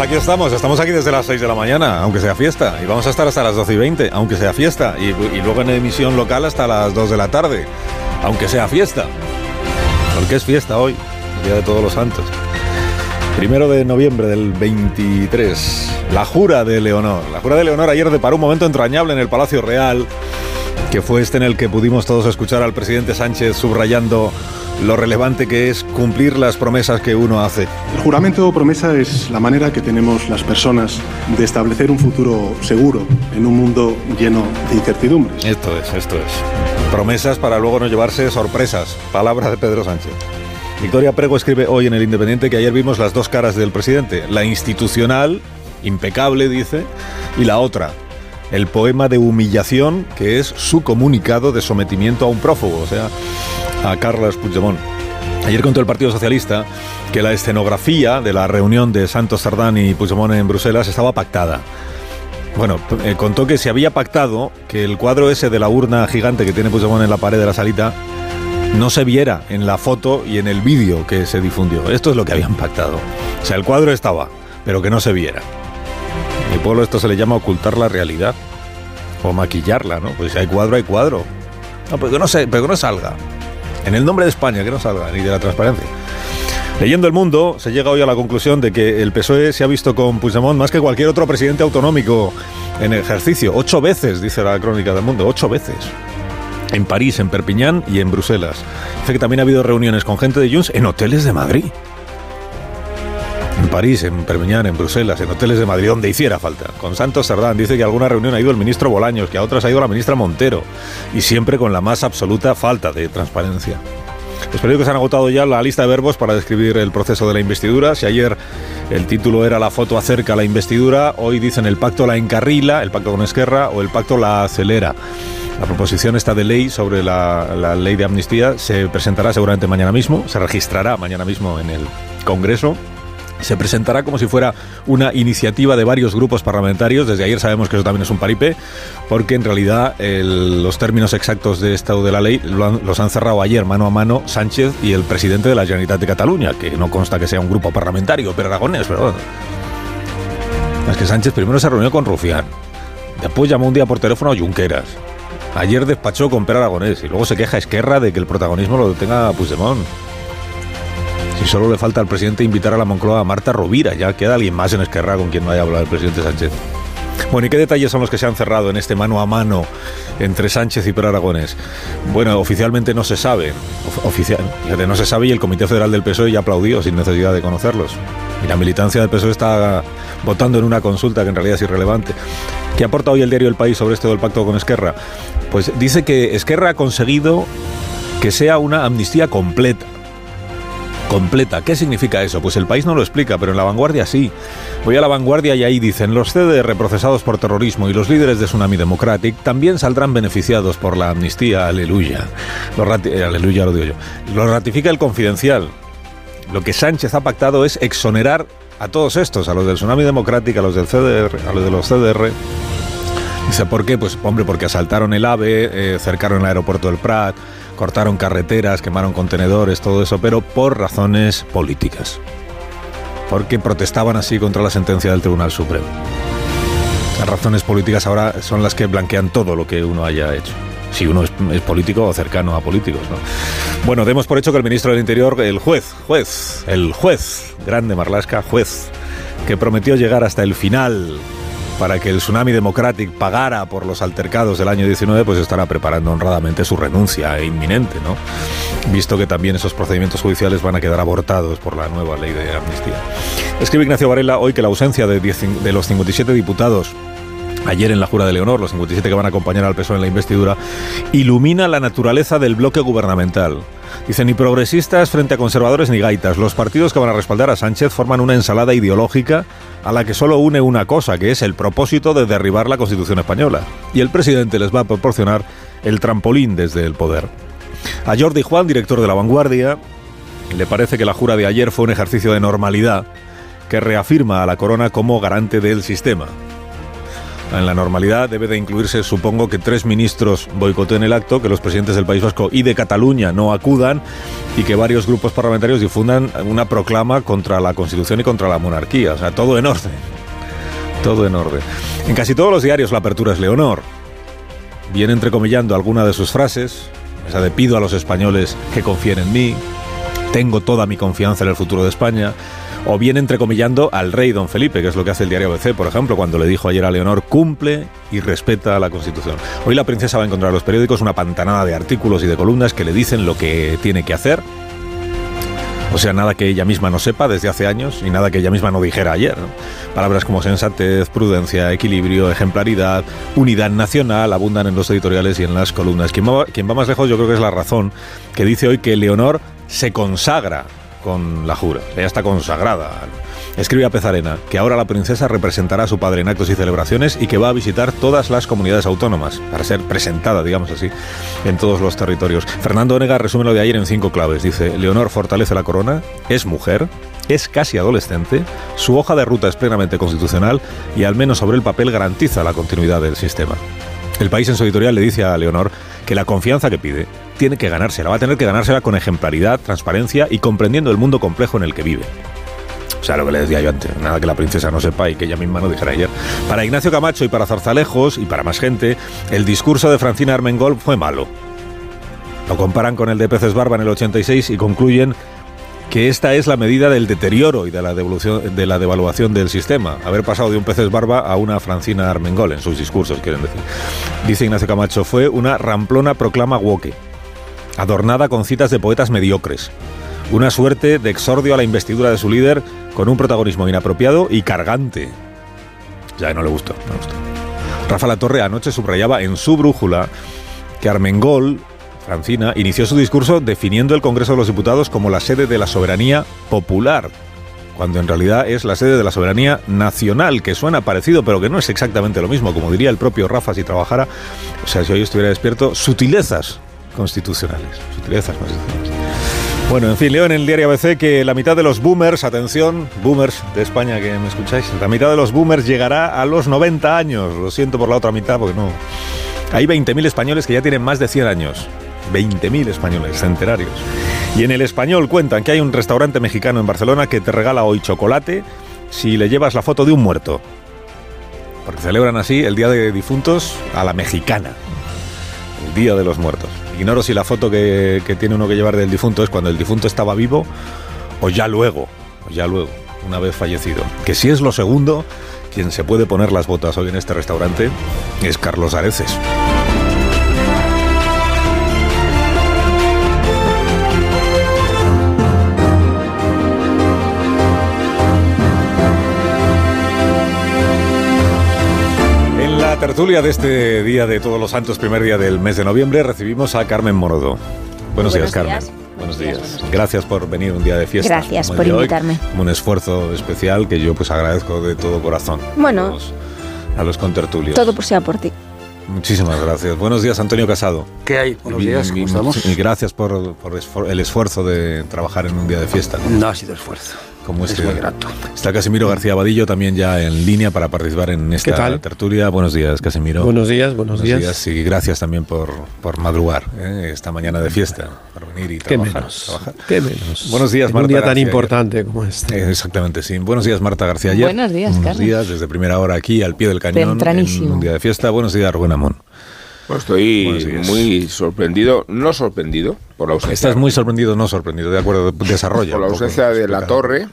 Pues aquí estamos, estamos aquí desde las 6 de la mañana, aunque sea fiesta, y vamos a estar hasta las 12 y 20, aunque sea fiesta, y, y luego en emisión local hasta las 2 de la tarde, aunque sea fiesta. Porque es fiesta hoy, Día de Todos los Santos. Primero de noviembre del 23, la jura de Leonor. La jura de Leonor ayer deparó un momento entrañable en el Palacio Real, que fue este en el que pudimos todos escuchar al presidente Sánchez subrayando lo relevante que es cumplir las promesas que uno hace. El juramento o promesa es la manera que tenemos las personas de establecer un futuro seguro en un mundo lleno de incertidumbres. Esto es, esto es. Promesas para luego no llevarse sorpresas. Palabra de Pedro Sánchez. Victoria Prego escribe hoy en El Independiente que ayer vimos las dos caras del presidente. La institucional, impecable, dice, y la otra, el poema de humillación, que es su comunicado de sometimiento a un prófugo, o sea, a Carles Puigdemont. Ayer contó el Partido Socialista que la escenografía de la reunión de Santos Sardán y Puigdemont en Bruselas estaba pactada. Bueno, eh, contó que se había pactado que el cuadro ese de la urna gigante que tiene Puigdemont en la pared de la salita no se viera en la foto y en el vídeo que se difundió. Esto es lo que habían pactado. O sea, el cuadro estaba, pero que no se viera. Mi pueblo esto se le llama ocultar la realidad. O maquillarla, ¿no? Pues si hay cuadro, hay cuadro. No, pero que no, se, pero que no salga. En el nombre de España, que no salga, ni de la transparencia. Leyendo el mundo, se llega hoy a la conclusión de que el PSOE se ha visto con Puigdemont más que cualquier otro presidente autonómico en ejercicio. Ocho veces, dice la crónica del mundo, ocho veces en París, en Perpiñán y en Bruselas. Dice que también ha habido reuniones con gente de Junts en hoteles de Madrid. En París, en Perpiñán, en Bruselas, en hoteles de Madrid, donde hiciera falta. Con Santos Sardán dice que a alguna reunión ha ido el ministro Bolaños, que a otras ha ido la ministra Montero. Y siempre con la más absoluta falta de transparencia. Los periódicos han agotado ya la lista de verbos para describir el proceso de la investidura. Si ayer el título era La foto acerca a la investidura, hoy dicen el pacto la encarrila, el pacto con Esquerra, o el pacto la acelera. La proposición esta de ley sobre la, la, ley de amnistía se presentará seguramente mañana mismo, se registrará mañana mismo en el Congreso. Se presentará como si fuera una iniciativa de varios grupos parlamentarios. Desde ayer sabemos que eso también es un paripé, porque en realidad los términos exactos de estado de la ley los han cerrado ayer mano a mano Sánchez y el presidente de la Generalitat de Cataluña, que no consta que sea un grupo parlamentario, pero Aragonés, pero es que Sánchez primero se reunió con Rufián, después llamó un día por teléfono a Junqueras, Ayer despachó con Per Aragonés y luego se queja Esquerra de que el protagonismo lo tenga Puigdemont. Si solo le falta al presidente invitar a la Moncloa a Marta Rovira, ya queda alguien más en Esquerra con quien vaya a hablar el presidente Sánchez. Bueno, ¿y qué detalles son los que se han cerrado en este mano a mano entre Sánchez y Per Aragonés? Bueno, oficialmente no se sabe. Oficial, no se sabe y el Comité Federal del PSOE ya aplaudió sin necesidad de conocerlos. Y la militancia del PSOE está votando en una consulta que en realidad es irrelevante. ¿Qué aporta hoy el diario El País sobre esto del pacto con Esquerra? Pues dice que Esquerra ha conseguido que sea una amnistía completa. Completa. ¿Qué significa eso? Pues el país no lo explica, pero en la vanguardia sí. Voy a la vanguardia y ahí dicen, los CDR procesados por terrorismo y los líderes de Tsunami Democratic también saldrán beneficiados por la amnistía, aleluya. Lo rati- aleluya lo digo yo. Lo ratifica el confidencial. Lo que Sánchez ha pactado es exonerar a todos estos, a los del Tsunami Democratic, a los del CDR, a los de los CDR. Dice, ¿por qué? Pues hombre, porque asaltaron el AVE, eh, cercaron el aeropuerto del Prat, cortaron carreteras, quemaron contenedores, todo eso, pero por razones políticas. Porque protestaban así contra la sentencia del Tribunal Supremo. Las razones políticas ahora son las que blanquean todo lo que uno haya hecho. Si uno es, político o cercano a políticos, ¿no? Bueno, demos por hecho que el ministro del Interior, el juez, juez, el juez, grande Marlasca, juez, que prometió llegar hasta el final para que el Tsunami Democratic pagara por los altercados del año 19, pues estará preparando honradamente su renuncia inminente, ¿no? Visto que también esos procedimientos judiciales van a quedar abortados por la nueva ley de amnistía. Escribe Ignacio Varela hoy que la ausencia de, 10 de los 57 diputados ayer en la jura de Leonor, los 57 que van a acompañar al PSOE en la investidura, ilumina la naturaleza del bloque gubernamental. Dice, ni progresistas frente a conservadores ni gaitas. Los partidos que van a respaldar a Sánchez forman una ensalada ideológica a la que solo une una cosa, que es el propósito de derribar la Constitución española. Y el presidente les va a proporcionar el trampolín desde el poder. A Jordi Juan, director de La Vanguardia, le parece que la jura de ayer fue un ejercicio de normalidad que reafirma a la corona como garante del sistema. En la normalidad debe de incluirse, supongo, que tres ministros boicoteen el acto, que los presidentes del País Vasco y de Cataluña no acudan y que varios grupos parlamentarios difundan una proclama contra la Constitución y contra la monarquía. O sea, todo en orden. Todo en orden. En casi todos los diarios la apertura es Leonor. Viene entrecomillando alguna de sus frases, esa de pido a los españoles que confíen en mí, tengo toda mi confianza en el futuro de España, o bien entrecomillando al rey don Felipe, que es lo que hace el diario ABC, por ejemplo, cuando le dijo ayer a Leonor, cumple y respeta la Constitución. Hoy la princesa va a encontrar en los periódicos una pantanada de artículos y de columnas que le dicen lo que tiene que hacer. O sea, nada que ella misma no sepa desde hace años y nada que ella misma no dijera ayer. Palabras como sensatez, prudencia, equilibrio, ejemplaridad, unidad nacional abundan en los editoriales y en las columnas. Quien va, quien va más lejos yo creo que es la razón que dice hoy que Leonor se consagra con la jura. Ella está consagrada. Escribe a Pezarena que ahora la princesa representará a su padre en actos y celebraciones y que va a visitar todas las comunidades autónomas para ser presentada, digamos así, en todos los territorios. Fernando Onega resume lo de ayer en cinco claves. Dice, Leonor fortalece la corona, es mujer, es casi adolescente, su hoja de ruta es plenamente constitucional y al menos sobre el papel garantiza la continuidad del sistema. El país en su editorial le dice a Leonor que la confianza que pide tiene que ganársela, va a tener que ganársela con ejemplaridad, transparencia y comprendiendo el mundo complejo en el que vive. O sea, lo que le decía yo antes, nada que la princesa no sepa y que ella misma no dijera ayer. Para Ignacio Camacho y para Zarzalejos y para más gente, el discurso de Francina Armengol fue malo. Lo comparan con el de Peces Barba en el 86 y concluyen que esta es la medida del deterioro y de la, devolución, de la devaluación del sistema. Haber pasado de un peces barba a una Francina Armengol en sus discursos, quieren decir. Dice Ignacio Camacho, fue una ramplona proclama woke, adornada con citas de poetas mediocres. Una suerte de exordio a la investidura de su líder con un protagonismo inapropiado y cargante. Ya no le gustó, no le gustó. Rafa La Torre anoche subrayaba en su brújula que Armengol, Francina, inició su discurso definiendo el Congreso de los Diputados como la sede de la soberanía popular, cuando en realidad es la sede de la soberanía nacional, que suena parecido, pero que no es exactamente lo mismo, como diría el propio Rafa si trabajara, o sea, si hoy estuviera despierto, sutilezas constitucionales, sutilezas constitucionales. Bueno, en fin, leo en el diario ABC que la mitad de los boomers, atención, boomers de España que me escucháis, la mitad de los boomers llegará a los 90 años. Lo siento por la otra mitad porque no. Hay 20.000 españoles que ya tienen más de 100 años. 20.000 españoles, centenarios. Y en el español cuentan que hay un restaurante mexicano en Barcelona que te regala hoy chocolate si le llevas la foto de un muerto. Porque celebran así el Día de Difuntos a la mexicana. El Día de los Muertos. Ignoro si la foto que, tiene uno que llevar del difunto es cuando el difunto estaba vivo o ya luego, o ya luego, una vez fallecido. Que si es lo segundo, quien se puede poner las botas hoy en este restaurante es Carlos Areces. Tertulia de este día de Todos los Santos, primer día del mes de noviembre, recibimos a Carmen Morodo. Buenos, días, Carmen. Buenos días. Buenos días. Gracias por venir un día de fiesta. Gracias por invitarme. Hoy, un esfuerzo especial que yo pues agradezco de todo corazón. Bueno. A los, a los contertulios. Todo por sea por ti. Muchísimas gracias. Buenos días, Antonio Casado. ¿Qué hay? Buenos días, ¿cómo estamos? Y gracias por, por, el esfuerzo de trabajar en un día de fiesta. No, no ha sido esfuerzo. Como es este, muy grato. Está Casimiro García Vadillo también ya en línea para participar en esta tertulia. Buenos días, Casimiro. Buenos días, buenos, buenos días. Y gracias también por, por madrugar ¿eh? esta mañana de fiesta, por venir y ¿Qué trabajar. menos? trabajar. ¿Qué menos? Buenos días, en Marta. Un día tan importante como este. Eh, exactamente, sí. Buenos días, Marta García. Ayer. Buenos días, Buenos Carlos. días, desde primera hora aquí, al pie del cañón. Tempranísimo. En un día de fiesta. Buenos días, Rubén Amón. Estoy muy sorprendido, no sorprendido por la ausencia. Estás muy sorprendido, no sorprendido, de acuerdo, desarrolla. por la ausencia de la torre.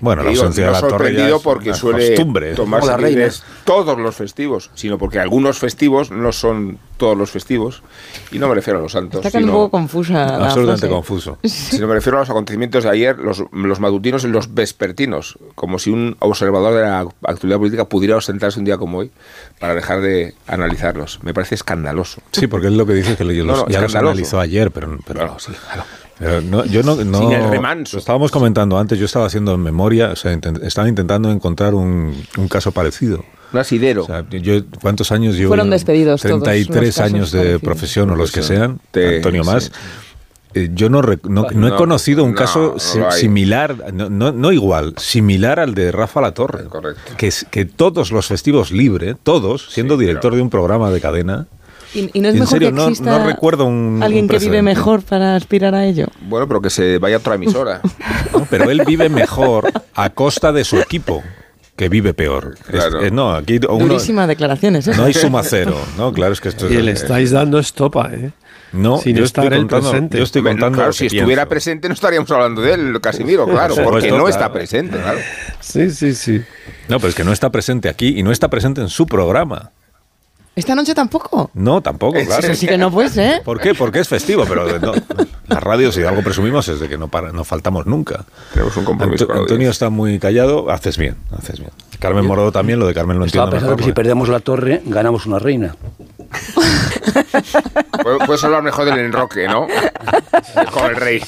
Bueno, la Digo, ausencia no de la torre ya sorprendido es porque suele costumbre. tomarse libres todos los festivos, sino porque algunos festivos no son todos los festivos. Y no me refiero a los santos, Está quedando un sino, poco confusa. Absolutamente confuso. sino me refiero a los acontecimientos de ayer, los, los matutinos y los vespertinos, como si un observador de la actualidad política pudiera ausentarse un día como hoy para dejar de analizarlos. Me parece escandaloso. Sí, porque es lo que dice que los, No, no, ya los analizó ayer, pero, pero, sí, claro. Pero no, yo no, no Sin el remanso. Lo estábamos comentando antes, yo estaba haciendo en memoria, o sea, intent- estaba intentando encontrar un, un caso parecido. Un asidero. O sea, yo, ¿cuántos años llevo? Fueron despedidos todos 33 los casos años de parecidos. profesión o los que sean, Te- Antonio más. sí. eh, yo no, rec- no, no he No, conocido un no, caso similar, no, no, no igual, similar al de Rafa La Torre. Correcto. Que, todos los festivos libre, todos, siendo Sí, director de un programa de cadena, ¿Y, y no es En mejor serio, que no- exista no recuerdo un- alguien un que vive mejor para aspirar a ello? Bueno, pero que se vaya a otra emisora. ¿no? pero él vive mejor a costa de su equipo, que vive peor. Es- Claro. eh, no, aquí uno- Durísima declaración, ¿eh? no hay suma cero, ¿no? Claro, es que esto es... Y le estáis dando estopa, ¿eh? No, sin yo estar estoy contando, presente. yo estoy contando claro, lo si que estuviera pienso. presente no estaríamos hablando de él, Casimiro, claro, Por porque supuesto, no claro. está presente, claro. Sí, sí, sí. No, pero es que no está presente aquí y no está presente en su programa. ¿Esta noche tampoco? No, tampoco, claro. Eso sí que no puede ser. ¿Por qué? Porque es festivo, pero no, la radio, si de algo presumimos, es de que no, para, no faltamos nunca. Tenemos un compromiso Anto- Antonio está muy callado, haces bien, haces bien. Carmen Morado también, lo de Carmen lo Estaba entiendo pensando mejor, que si perdemos la torre, ganamos una reina. Pu- Puedes hablar mejor del enroque, ¿no? Con el rey.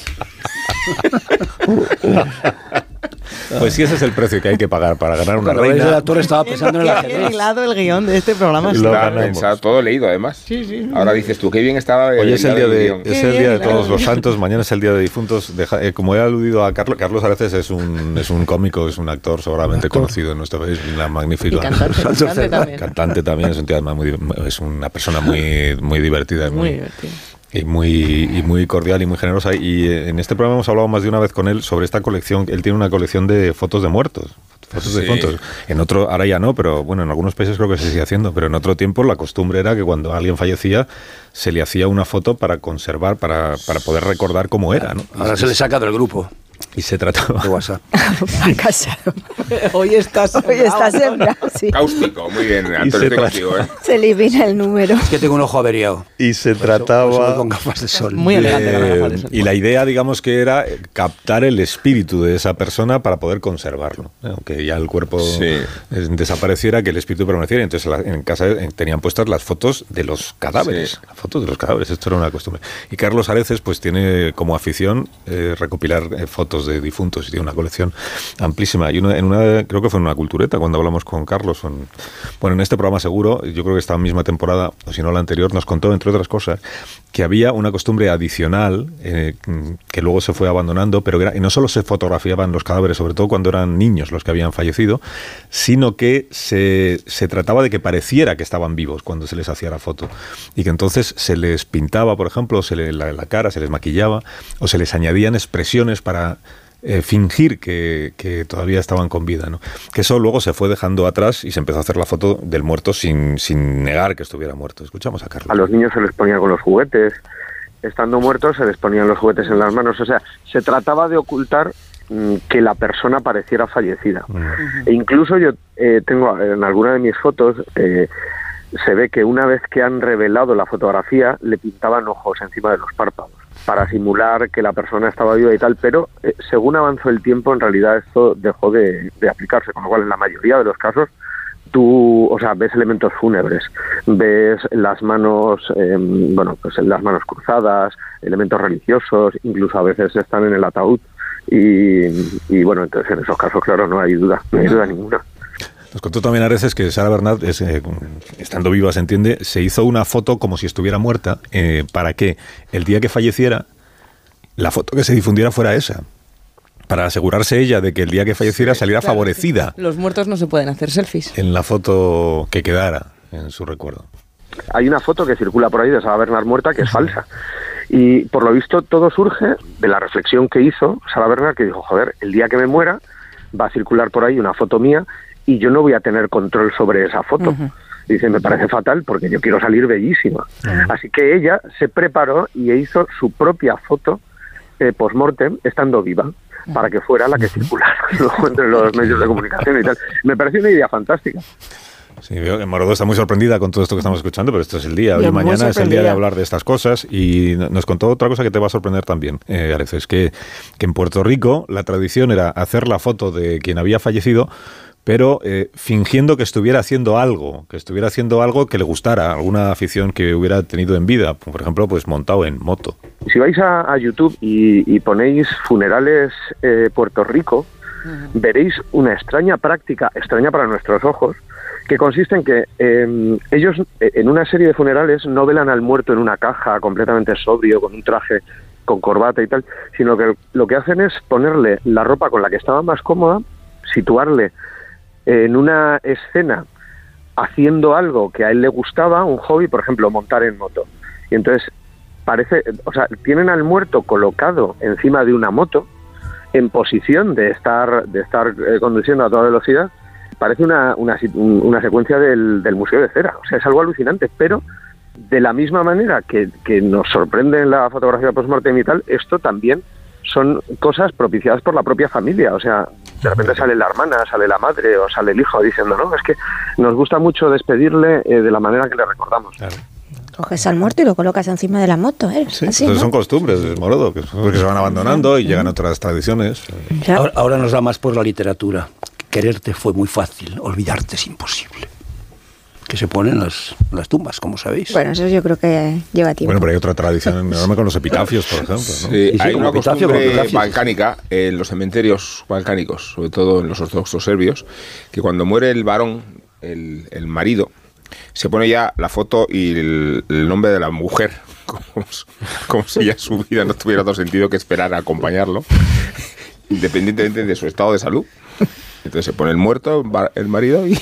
Pues sí, ese es el precio que hay que pagar para ganar una Cuando reina. la torre estaba pensando en el ajedrez. el guion de este programa. Está todo leído, además. Sí, sí. Ahora dices tú, qué bien estaba Hoy es el día de, guion. es Qué el día bien, de todos los santos, mañana es el día de difuntos. Deja- eh, como he aludido a Carlos, Carlos Areces es un, es un cómico, es un actor seguramente conocido en nuestro país, una Y magnífica cantante, cantante también. cantante también, es, un tío además muy, es una persona muy, muy divertida. y Muy muy, divertido. Y muy, y muy cordial y muy generosa. Y eh, en este programa hemos hablado más de una vez con él sobre esta colección. Él tiene una colección de fotos de muertos. Fotos de fotos. En otro, ahora ya no, pero bueno, en algunos países creo que se sigue haciendo. Pero en otro tiempo la costumbre era que cuando alguien fallecía se le hacía una foto para conservar, para, para poder recordar cómo era. ¿no? Ahora se le saca del grupo Y se trataba. de WhatsApp. Hoy estás Hoy está sembrado, sí. Cáustico, muy bien, se Antonio, tra- contigo, ¿eh? Se elimina el número. Es que tengo un ojo averiado. Y se Por eso voy trataba. con gafas de sol. Muy elegante de- gafas de sol. y la idea, digamos, que era eh, captar el espíritu de esa persona para poder conservarlo. ¿eh? Aunque ya el cuerpo Sí. eh, desapareciera, que el espíritu permaneciera. Entonces en casa eh, tenían puestas las fotos de los cadáveres. Sí. Las fotos de los cadáveres. Esto era una costumbre. Y Carlos Areces, pues tiene como afición eh, recopilar eh, de difuntos y tiene una colección amplísima. Y una- en una, creo que fue en una cultureta cuando hablamos con Carlos. bueno, en este programa seguro, yo creo que esta misma temporada, o si no la anterior, nos contó, entre otras cosas, que había una costumbre adicional eh, que luego se fue abandonando, pero era- y no solo se fotografiaban los cadáveres, sobre todo cuando eran niños los que habían fallecido, sino que se, se trataba de que pareciera que estaban vivos cuando se les hacía la foto. Y que entonces se les pintaba, por ejemplo, se le- la, la cara, se les maquillaba, o se les añadían expresiones para eh, fingir que, que todavía estaban con vida. ¿no? Que eso luego se fue dejando atrás y se empezó a hacer la foto del muerto sin, sin negar que estuviera muerto. Escuchamos a Carlos. A los niños se les ponía con los juguetes, estando muertos se les ponían los juguetes en las manos, o sea, se trataba de ocultar mm, que la persona pareciera fallecida. E incluso yo eh, tengo en alguna de mis fotos, eh, se ve que una vez que han revelado la fotografía, le pintaban ojos encima de los párpados para simular que la persona estaba viva y tal, pero eh, según avanzó el tiempo, en realidad esto dejó de, aplicarse, con lo cual en la mayoría de los casos tú, o sea, ves elementos fúnebres, ves las manos, eh, bueno, pues las manos cruzadas, elementos religiosos, incluso a veces están en el ataúd. Y, y bueno, entonces en esos casos, claro, no hay duda, no hay duda ninguna. Nos contó también a veces que Sara Bernat, es, eh, estando viva, se entiende, se hizo una foto como si estuviera muerta eh, para que el día que falleciera, la foto que se difundiera fuera esa. Para asegurarse ella de que el día que falleciera saliera Claro, favorecida Los muertos no se pueden hacer selfies. en la foto que quedara en su recuerdo. Hay una foto que circula por ahí de Sara Bernard muerta que es falsa. Y por lo visto todo surge de la reflexión que hizo Sara Bernard, que dijo, joder, el día que me muera va a circular por ahí una foto mía y yo no voy a tener control sobre esa foto. Dice, me parece fatal porque yo quiero salir bellísima. Así que ella se preparó y hizo su propia foto eh, post-mortem estando viva para que fuera la que circulara luego entre los medios de comunicación y tal. Me pareció una idea fantástica. Sí, veo que Morodo está muy sorprendida con todo esto que estamos escuchando, pero esto es el día. Hoy y mañana es el día de hablar de estas cosas. Y no- nos contó otra cosa que te va a sorprender también, eh, Areces, que, que en Puerto Rico la tradición era hacer la foto de quien había fallecido, pero eh, fingiendo que estuviera haciendo algo, que estuviera haciendo algo que le gustara, alguna afición que hubiera tenido en vida, por ejemplo, pues montado en moto. Si vais a, a YouTube y, y ponéis funerales eh, Puerto Rico, veréis una extraña práctica, extraña para nuestros ojos, que consiste en que eh, ellos eh, en una serie de funerales no velan al muerto en una caja completamente sobrio, con un traje con corbata y tal, sino que lo que hacen es ponerle la ropa con la que estaba más cómoda, situarle en una escena haciendo algo que a él le gustaba, un hobby, por ejemplo, montar en moto. Y entonces parece, o sea, tienen al muerto colocado encima de una moto en posición de estar de estar eh, conduciendo a toda velocidad. Parece una, una, una secuencia del, del Museo de Cera. O sea, es algo alucinante, pero de la misma manera que, que nos sorprende en la fotografía post-mortem y tal, esto también son cosas propiciadas por la propia familia. O sea, de repente sale la hermana, sale la madre o sale el hijo diciendo, no, es que nos gusta mucho despedirle eh, de la manera que le recordamos. Coges al muerto y lo colocas encima de la moto, ¿eh? Sí, Así, entonces ¿no? son costumbres, Morodo, que, se van abandonando y llegan otras tradiciones. Ahora nos da más por la literatura. Quererte fue muy fácil, olvidarte es imposible. Que se ponen las, las tumbas, como sabéis. Bueno, eso yo creo que lleva tiempo. Bueno, pero hay otra tradición enorme con los epitafios, por ejemplo. ¿no? Sí, sí, hay una costumbre balcánica en los cementerios balcánicos, sobre todo en los ortodoxos serbios, que cuando muere el varón, el, el marido, se pone ya la foto y el, el nombre de la mujer, como, como si ya su vida no tuviera otro sentido que esperar a acompañarlo, independientemente de su estado de salud. Entonces se pone el muerto, el marido, y,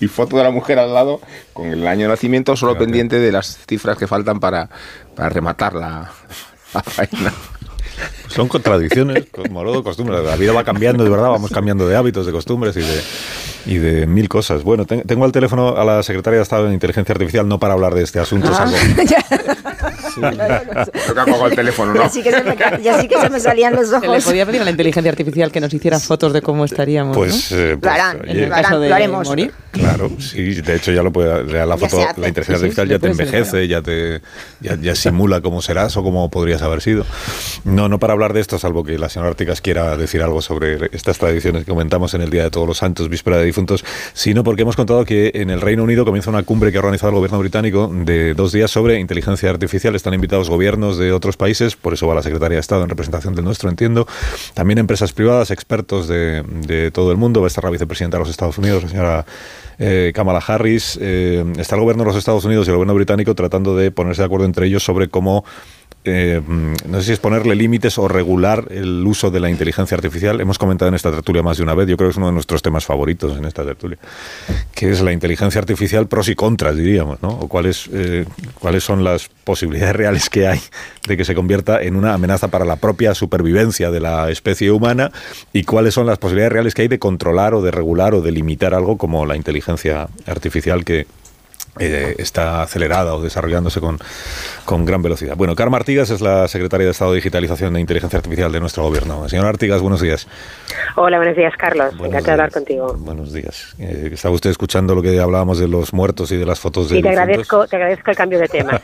y foto de la mujer al lado con el año de nacimiento, solo pendiente de las cifras que faltan para, para rematar la, la faena. Son contradicciones, con Morodo, costumbres. La vida va cambiando, de verdad, vamos cambiando de hábitos, de costumbres y de, y de mil cosas. Bueno, ten- tengo al teléfono a la secretaria de Estado de Inteligencia Artificial, no para hablar de este asunto, Ah, salvo- Creo que ha colgado el teléfono, ¿no? Ya sí que se me, ca- ya sí que se me salían los Se le ojos. podía pedir a la inteligencia artificial que nos hiciera fotos de cómo estaríamos. Pues, ¿no? eh, Lo pues, harán, oye, en el lo harán, caso de lo haremos. morir. Claro, sí, de hecho ya lo puede, ya la foto, la inteligencia Sí, sí, artificial ya ya te ser, envejece, ya te ya, ya simula cómo serás o cómo podrías haber sido. No, no para hablar de esto, salvo que la señora Artigas quiera decir algo sobre estas tradiciones que comentamos en el Día de Todos los Santos, víspera de difuntos, sino porque hemos contado que en el Reino Unido comienza una cumbre que ha organizado el gobierno británico de dos días sobre inteligencia artificial. Están invitados gobiernos de otros países, por eso va la Secretaría de Estado en representación del nuestro, entiendo. También empresas privadas, expertos de, de todo el mundo. Va a estar la vicepresidenta de los Estados Unidos, la señora eh, Kamala Harris. Eh, está el gobierno de los Estados Unidos y el gobierno británico tratando de ponerse de acuerdo entre ellos sobre cómo eh, no sé si es ponerle límites o regular el uso de la inteligencia artificial. Hemos comentado en esta tertulia más de una vez, yo creo que es uno de nuestros temas favoritos en esta tertulia, que es la inteligencia artificial pros y contras, diríamos, ¿no? O cuáles, eh, cuáles son las posibilidades reales que hay de que se convierta en una amenaza para la propia supervivencia de la especie humana y cuáles son las posibilidades reales que hay de controlar o de regular o de limitar algo como la inteligencia artificial que eh, está acelerada o desarrollándose con, con gran velocidad. Bueno, Carmen Artigas es la secretaria de Estado de Digitalización e Inteligencia Artificial de nuestro gobierno. Señora Artigas, buenos días. Hola, buenos días, Carlos. Encantado de hablar contigo. Buenos días. Eh, ¿Estaba usted escuchando lo que hablábamos de los muertos y de las fotos de Y te agradezco, te agradezco el cambio de tema.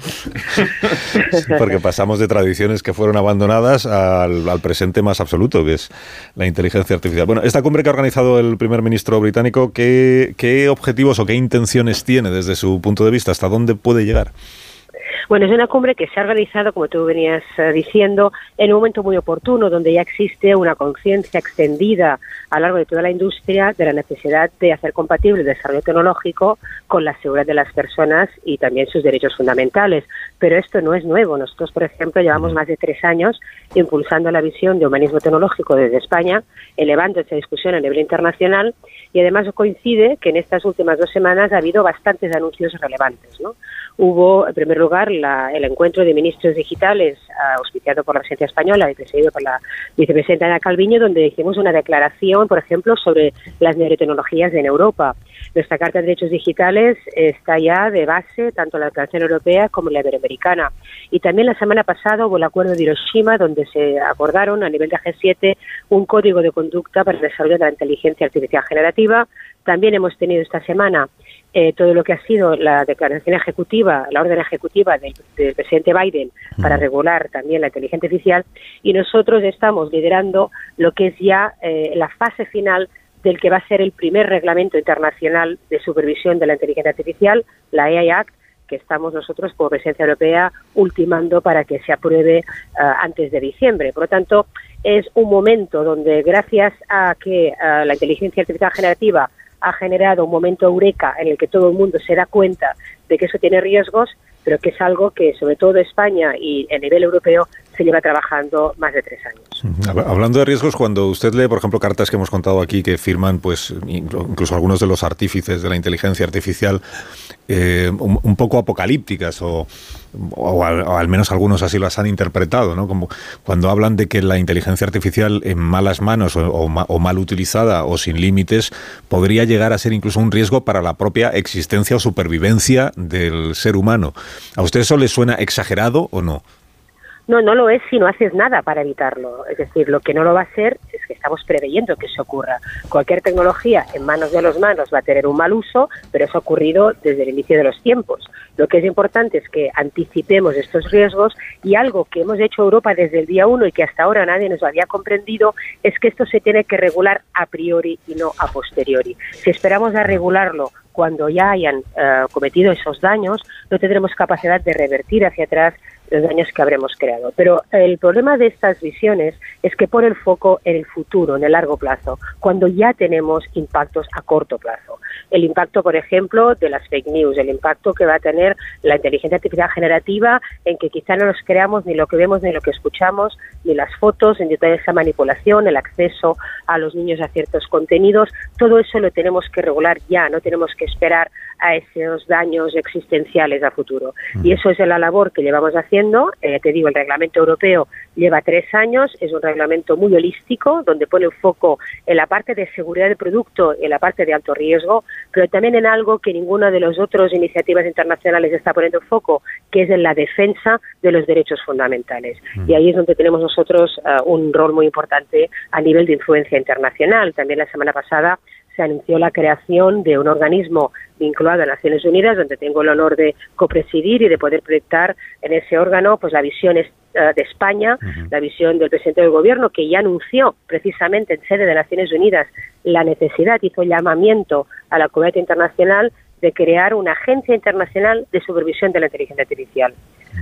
Sí, porque pasamos de tradiciones que fueron abandonadas al, al presente más absoluto, que es la inteligencia artificial. Bueno, esta cumbre que ha organizado el primer ministro británico, ¿qué, qué objetivos o qué intenciones tiene desde su punto de vista? ¿Hasta dónde puede llegar? Bueno, es una cumbre que se ha organizado, como tú venías eh, diciendo, en un momento muy oportuno, donde ya existe una conciencia extendida a lo largo de toda la industria de la necesidad de hacer compatible el desarrollo tecnológico con la seguridad de las personas y también sus derechos fundamentales. Pero esto no es nuevo. Nosotros, por ejemplo, llevamos más de tres años impulsando la visión de humanismo tecnológico desde España, elevando esa discusión a nivel internacional y además coincide que en estas últimas dos semanas ha habido bastantes anuncios relevantes. ¿no? Hubo, en primer lugar, la- el encuentro de ministros digitales ah, auspiciado por la presidencia española y presidido por la vicepresidenta Ana Calviño, donde hicimos una declaración, por ejemplo, sobre las neurotecnologías en Europa. Nuestra Carta de Derechos Digitales está ya de base, tanto en la Declaración Europea como en la Iberoamericana. Y también la semana pasada hubo el Acuerdo de Hiroshima, donde se acordaron a nivel de G7 un código de conducta para el desarrollo de la inteligencia artificial generativa. También hemos tenido esta semana eh, todo lo que ha sido la declaración ejecutiva, la orden ejecutiva del, del presidente Biden para regular también la inteligencia artificial y nosotros estamos liderando lo que es ya eh, la fase final del que va a ser el primer reglamento internacional de supervisión de la inteligencia artificial, la AI Act, que estamos nosotros como presencia europea ultimando para que se apruebe ah, antes de diciembre. Por lo tanto, es un momento donde gracias a que ah, la inteligencia artificial generativa ha generado un momento eureka en el que todo el mundo se da cuenta de que eso tiene riesgos, pero que es algo que sobre todo España y a nivel europeo se lleva trabajando más de tres años. Hab- Hablando de riesgos, cuando usted lee, por ejemplo, cartas que hemos contado aquí que firman, pues, inclu- incluso algunos de los artífices de la inteligencia artificial, eh, un, poco apocalípticas, o, al, menos algunos así las han interpretado, ¿no? Como cuando hablan de que la inteligencia artificial en malas manos o, o ma- o mal utilizada o sin límites podría llegar a ser incluso un riesgo para la propia existencia o supervivencia del ser humano. ¿A usted eso le suena exagerado o no? No, no lo es si no haces nada para evitarlo. Es decir, lo que no lo va a ser es que estamos preveyendo que eso ocurra. Cualquier tecnología en manos de los manos va a tener un mal uso, pero eso ha ocurrido desde el inicio de los tiempos. Lo que es importante es que anticipemos estos riesgos y algo que hemos hecho Europa desde el día uno y que hasta ahora nadie nos había comprendido es que esto se tiene que regular a priori y no a posteriori. Si esperamos a regularlo cuando ya hayan eh, cometido esos daños, no tendremos capacidad de revertir hacia atrás los daños que habremos creado. Pero el problema de estas visiones es que pone el foco en el futuro, en el largo plazo, cuando ya tenemos impactos a corto plazo. El impacto, por ejemplo, de las fake news, el impacto que va a tener la inteligencia artificial generativa en que quizá no nos creamos ni lo que vemos ni lo que escuchamos, ni las fotos, ni toda esa manipulación, el acceso a los niños a ciertos contenidos. Todo eso lo tenemos que regular ya, no tenemos que esperar a esos daños existenciales a futuro. Y eso es la labor que llevamos haciendo. Eh, te digo, el reglamento europeo lleva tres años, es un reglamento muy holístico, donde pone el foco en la parte de seguridad del producto, en la parte de alto riesgo, pero también en algo que ninguna de las otras iniciativas internacionales está poniendo foco, que es en la defensa de los derechos fundamentales. Y ahí es donde tenemos nosotros eh, un rol muy importante a nivel de influencia internacional. También la semana pasada se anunció la creación de un organismo vinculado a Naciones Unidas, donde tengo el honor de copresidir y de poder proyectar en ese órgano pues la visión eh, de España, la visión del presidente del gobierno, que ya anunció precisamente en sede de Naciones Unidas la necesidad, hizo llamamiento a la comunidad internacional de crear una agencia internacional de supervisión de la inteligencia artificial.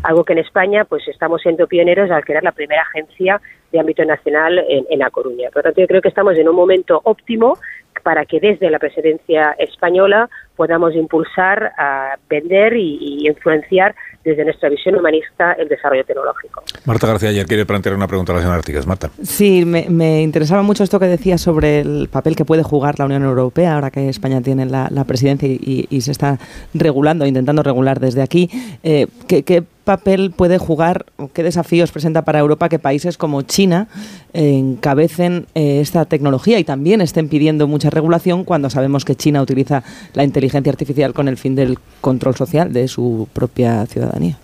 Algo que en España pues estamos siendo pioneros al crear la primera agencia de ámbito nacional en, en A Coruña. Por lo tanto, yo creo que estamos en un momento óptimo para que desde la presidencia española podamos impulsar, a vender y, y influenciar desde nuestra visión humanista el desarrollo tecnológico. Marta García ayer quiere plantear una pregunta a la señora Artigas. Marta. Sí, me, me interesaba mucho esto que decía sobre el papel que puede jugar la Unión Europea ahora que España tiene la, la presidencia y, y se está regulando, intentando regular desde aquí. Eh, ¿qué, qué papel puede jugar qué desafíos presenta para Europa que países como China encabecen eh, esta tecnología y también estén pidiendo mucha regulación cuando sabemos que China utiliza la inteligencia artificial con el fin del control social de su propia ciudadanía?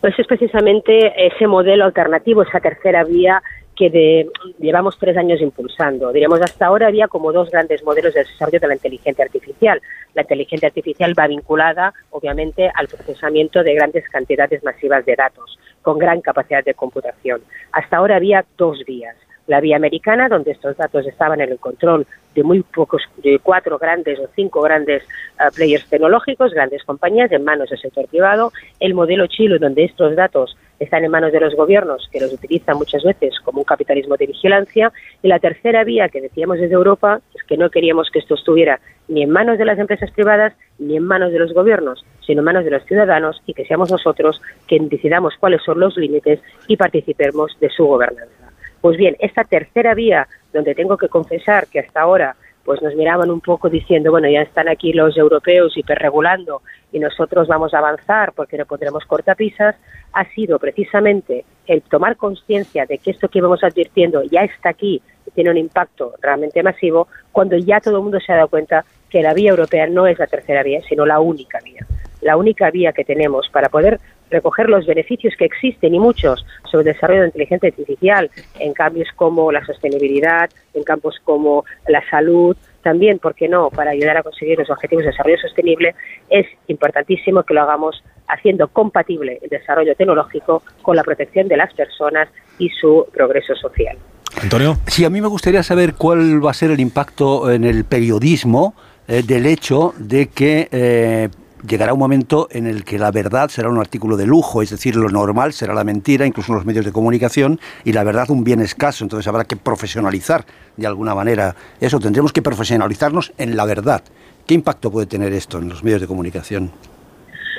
Pues es precisamente ese modelo alternativo, esa tercera vía que de- llevamos tres años impulsando. Diríamos, hasta ahora había como dos grandes modelos de desarrollo de la inteligencia artificial. La inteligencia artificial va vinculada, obviamente, al procesamiento de grandes cantidades masivas de datos, con gran capacidad de computación. Hasta ahora había dos vías. La vía americana, donde estos datos estaban en el control de muy pocos, de cuatro grandes o cinco grandes ah, players tecnológicos, grandes compañías, en manos del sector privado. El modelo chilo, donde estos datos están en manos de los gobiernos, que los utilizan muchas veces como un capitalismo de vigilancia. Y la tercera vía que decíamos desde Europa es que no queríamos que esto estuviera ni en manos de las empresas privadas ni en manos de los gobiernos, sino en manos de los ciudadanos y que seamos nosotros quien decidamos cuáles son los límites y participemos de su gobernanza. Pues bien, esta tercera vía, donde tengo que confesar que hasta ahora pues nos miraban un poco diciendo, bueno, ya están aquí los europeos hiperregulando y nosotros vamos a avanzar porque no pondremos cortapisas, ha sido precisamente el tomar conciencia de que esto que íbamos advirtiendo ya está aquí y tiene un impacto realmente masivo, cuando ya todo el mundo se ha dado cuenta que la vía europea no es la tercera vía, sino la única vía. La única vía que tenemos para poder recoger los beneficios que existen y muchos sobre el desarrollo de inteligencia artificial en cambios como la sostenibilidad, en campos como la salud, también, ¿por qué no?, para ayudar a conseguir los objetivos de desarrollo sostenible, es importantísimo que lo hagamos haciendo compatible el desarrollo tecnológico con la protección de las personas y su progreso social. Antonio. Sí, a mí me gustaría saber cuál va a ser el impacto en el periodismo eh, del hecho de que eh, llegará un momento en el que la verdad será un artículo de lujo, es decir, lo normal será la mentira, incluso en los medios de comunicación, y la verdad un bien escaso. Entonces habrá que profesionalizar de alguna manera eso. Tendremos que profesionalizarnos en la verdad. ¿Qué impacto puede tener esto en los medios de comunicación?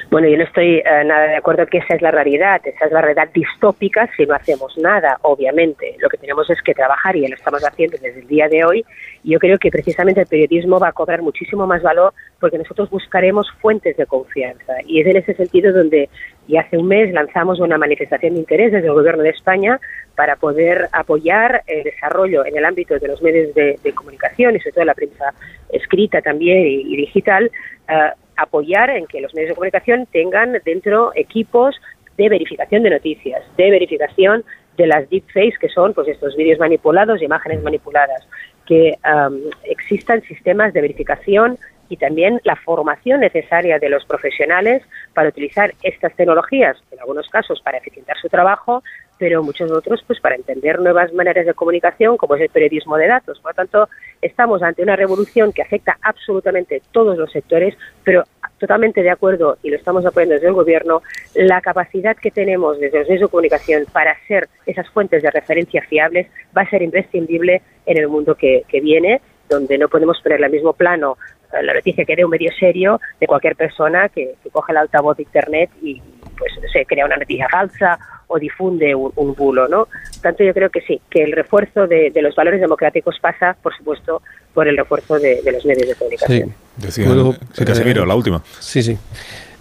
Bueno, yo no estoy eh, nada de acuerdo que esa es la realidad, esa es la realidad distópica si no hacemos nada, obviamente. Lo que tenemos es que trabajar y lo estamos haciendo desde el día de hoy. Y yo creo que precisamente el periodismo va a cobrar muchísimo más valor porque nosotros buscaremos fuentes de confianza. Y es en ese sentido donde ya hace un mes lanzamos una manifestación de interés desde el Gobierno de España para poder apoyar el desarrollo en el ámbito de los medios de, de comunicación y sobre todo la prensa escrita también y, y digital. eh, apoyar en que los medios de comunicación tengan dentro equipos de verificación de noticias, de verificación de las deepfakes, que son pues estos vídeos manipulados, imágenes manipuladas, que um, existan sistemas de verificación y también la formación necesaria de los profesionales para utilizar estas tecnologías, en algunos casos para eficientar su trabajo, pero muchos otros pues para entender nuevas maneras de comunicación como es el periodismo de datos. Por lo tanto, estamos ante una revolución que afecta absolutamente todos los sectores, pero totalmente de acuerdo y lo estamos apoyando desde el gobierno, la capacidad que tenemos desde los medios de comunicación para ser esas fuentes de referencia fiables va a ser imprescindible en el mundo que, que viene, donde no podemos poner al mismo plano eh, la noticia que dé un medio serio de cualquier persona que, que coge el altavoz de internet y pues se crea una noticia falsa o difunde un, un bulo, ¿no? Tanto, yo creo que sí, que el refuerzo de, de los valores democráticos pasa, por supuesto, por el refuerzo de, de los medios de comunicación. Decía, Puedo, sí, Casimiro, eh, la última. Sí, sí.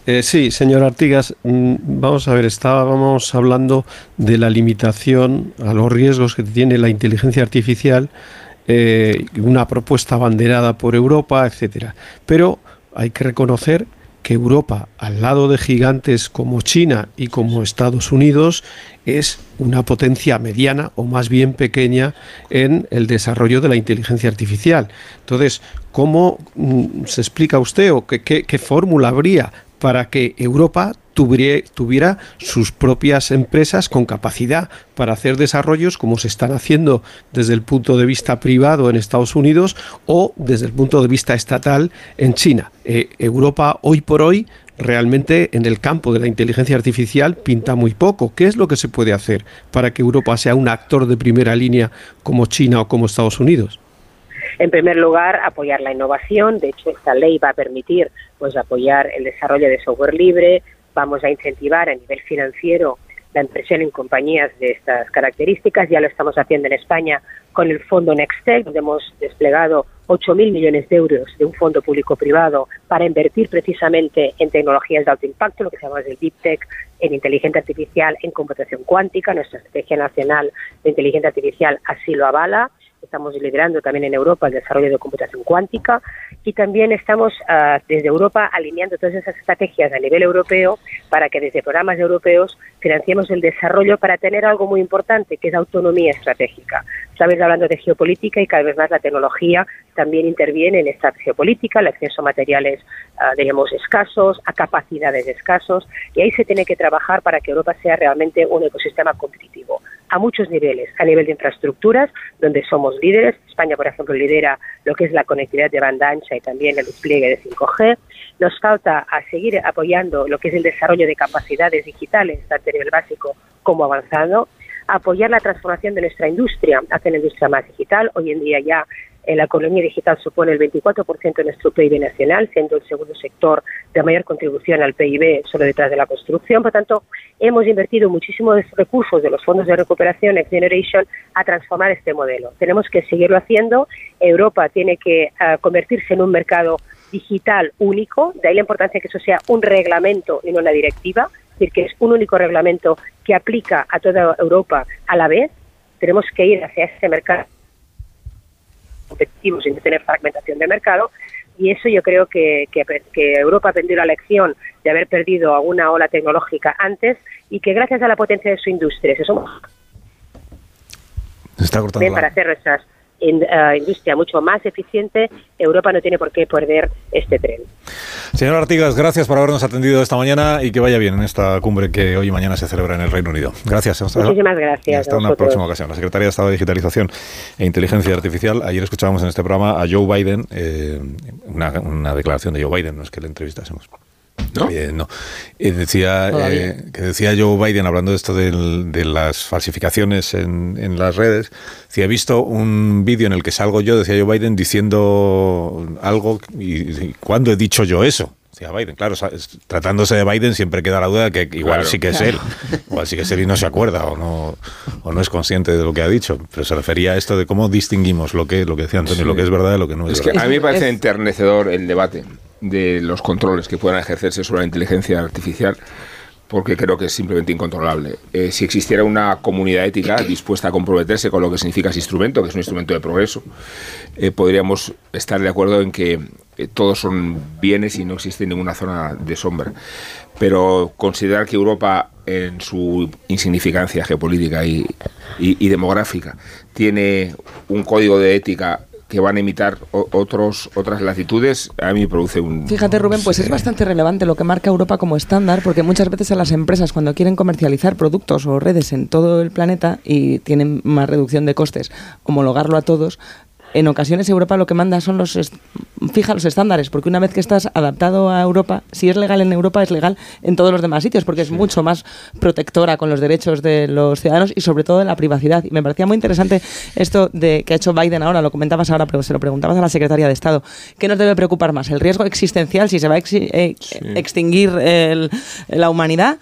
Eh, sí, señor Artigas, mm, vamos a ver, estábamos hablando de la limitación a los riesgos que tiene la inteligencia artificial, eh, una propuesta abanderada por Europa, etcétera. Pero hay que reconocer que Europa, al lado de gigantes como China y como Estados Unidos, es una potencia mediana o más bien pequeña en el desarrollo de la inteligencia artificial. Entonces, ¿cómo mm, se explica usted o qué, qué- qué fórmula habría para que Europa tuviera, sus propias empresas con capacidad para hacer desarrollos como se están haciendo desde el punto de vista privado en Estados Unidos o desde el punto de vista estatal en China. Eh, Europa hoy por hoy realmente en el campo de la inteligencia artificial pinta muy poco. ¿Qué es lo que se puede hacer para que Europa sea un actor de primera línea como China o como Estados Unidos? En primer lugar, apoyar la innovación. De hecho, esta ley va a permitir pues apoyar el desarrollo de software libre. Vamos a incentivar a nivel financiero la inversión en compañías de estas características. Ya lo estamos haciendo en España con el fondo Nextel, donde hemos desplegado 8.000 millones de euros de un fondo público-privado para invertir precisamente en tecnologías de alto impacto, lo que se llama el Deep Tech, en inteligencia artificial, en computación cuántica. Nuestra estrategia nacional de inteligencia artificial así lo avala estamos liderando también en Europa el desarrollo de computación cuántica y también estamos uh, desde Europa alineando todas esas estrategias a nivel europeo para que desde programas europeos financiemos el desarrollo para tener algo muy importante que es autonomía estratégica. Sabes, hablando de geopolítica y cada vez más la tecnología también interviene en esta geopolítica, el acceso a materiales, uh, digamos, escasos, a capacidades escasos, y ahí se tiene que trabajar para que Europa sea realmente un ecosistema competitivo a muchos niveles, a nivel de infraestructuras, donde somos líderes. España, por ejemplo, lidera lo que es la conectividad de banda ancha y también el despliegue de 5G. Nos falta a seguir apoyando lo que es el desarrollo de capacidades digitales, tanto a nivel básico como avanzado. Apoyar la transformación de nuestra industria hacia una industria más digital. Hoy en día ya la economía digital supone el 24% de nuestro PIB nacional, siendo el segundo sector de mayor contribución al PIB solo detrás de la construcción. Por tanto, hemos invertido muchísimos recursos de los fondos de recuperación Next Generation a transformar este modelo. Tenemos que seguirlo haciendo. Europa tiene que uh, convertirse en un mercado digital único, de ahí la importancia de que eso sea un reglamento y no una directiva, es decir, que es un único reglamento que aplica a toda Europa a la vez. Tenemos que ir hacia ese mercado competitivos sin tener fragmentación de mercado. Y eso yo creo que, que, que, Europa aprendió la lección de haber perdido alguna ola tecnológica antes y que gracias a la potencia de su industria, somos está cortando para hacer nuestras in, uh, industria mucho más eficiente, Europa no tiene por qué perder este tren. Señor Artigas, gracias por habernos atendido esta mañana y que vaya bien en esta cumbre que hoy y mañana se celebra en el Reino Unido. Gracias. Muchísimas gracias. Hasta una próxima ocasión. La Secretaria de Estado de Digitalización e Inteligencia Artificial. Ayer escuchábamos en este programa a Joe Biden, eh, una, una declaración de Joe Biden, no es que le entrevistásemos. ¿No? Eh, no. Eh, decía, eh, que decía Joe Biden, hablando de esto del, de las falsificaciones en, en, las redes, decía, he visto un vídeo en el que salgo yo, decía Joe Biden, diciendo algo, y, y ¿cuándo he dicho yo eso? Decía Biden, claro, tratándose de Biden siempre queda la duda de que igual Claro. sí que es él, igual sí que es él y no se acuerda o no, o no es consciente de lo que ha dicho, pero se refería a esto de cómo distinguimos lo que, lo que decía Antonio, Sí. lo que es verdad de lo que no es, Es que verdad. a mí me parece enternecedor el debate de los controles que puedan ejercerse sobre la inteligencia artificial, porque creo que es simplemente incontrolable. Eh, si existiera una comunidad ética dispuesta a comprometerse con lo que significa ese instrumento, que es un instrumento de progreso, eh, podríamos estar de acuerdo en que eh, todos son bienes y no existe ninguna zona de sombra. Pero considerar que Europa, en su insignificancia geopolítica y, demográfica, tiene un código de ética que van a imitar otros otras latitudes, a mí me produce un... Fíjate, Rubén, pues es bastante relevante lo que marca Europa como estándar, porque muchas veces a las empresas cuando quieren comercializar productos o redes en todo el planeta y tienen más reducción de costes, homologarlo a todos, en ocasiones Europa lo que manda son los fija los estándares, porque una vez que estás adaptado a Europa, si es legal en Europa es legal en todos los demás sitios, porque es mucho más protectora con los derechos de los ciudadanos y sobre todo de la privacidad. Y me parecía muy interesante esto de que ha hecho Biden ahora, lo comentabas ahora, pero se lo preguntabas a la secretaria de Estado. ¿Qué nos debe preocupar más? ¿El riesgo existencial si se va a eh, extinguir el- la humanidad?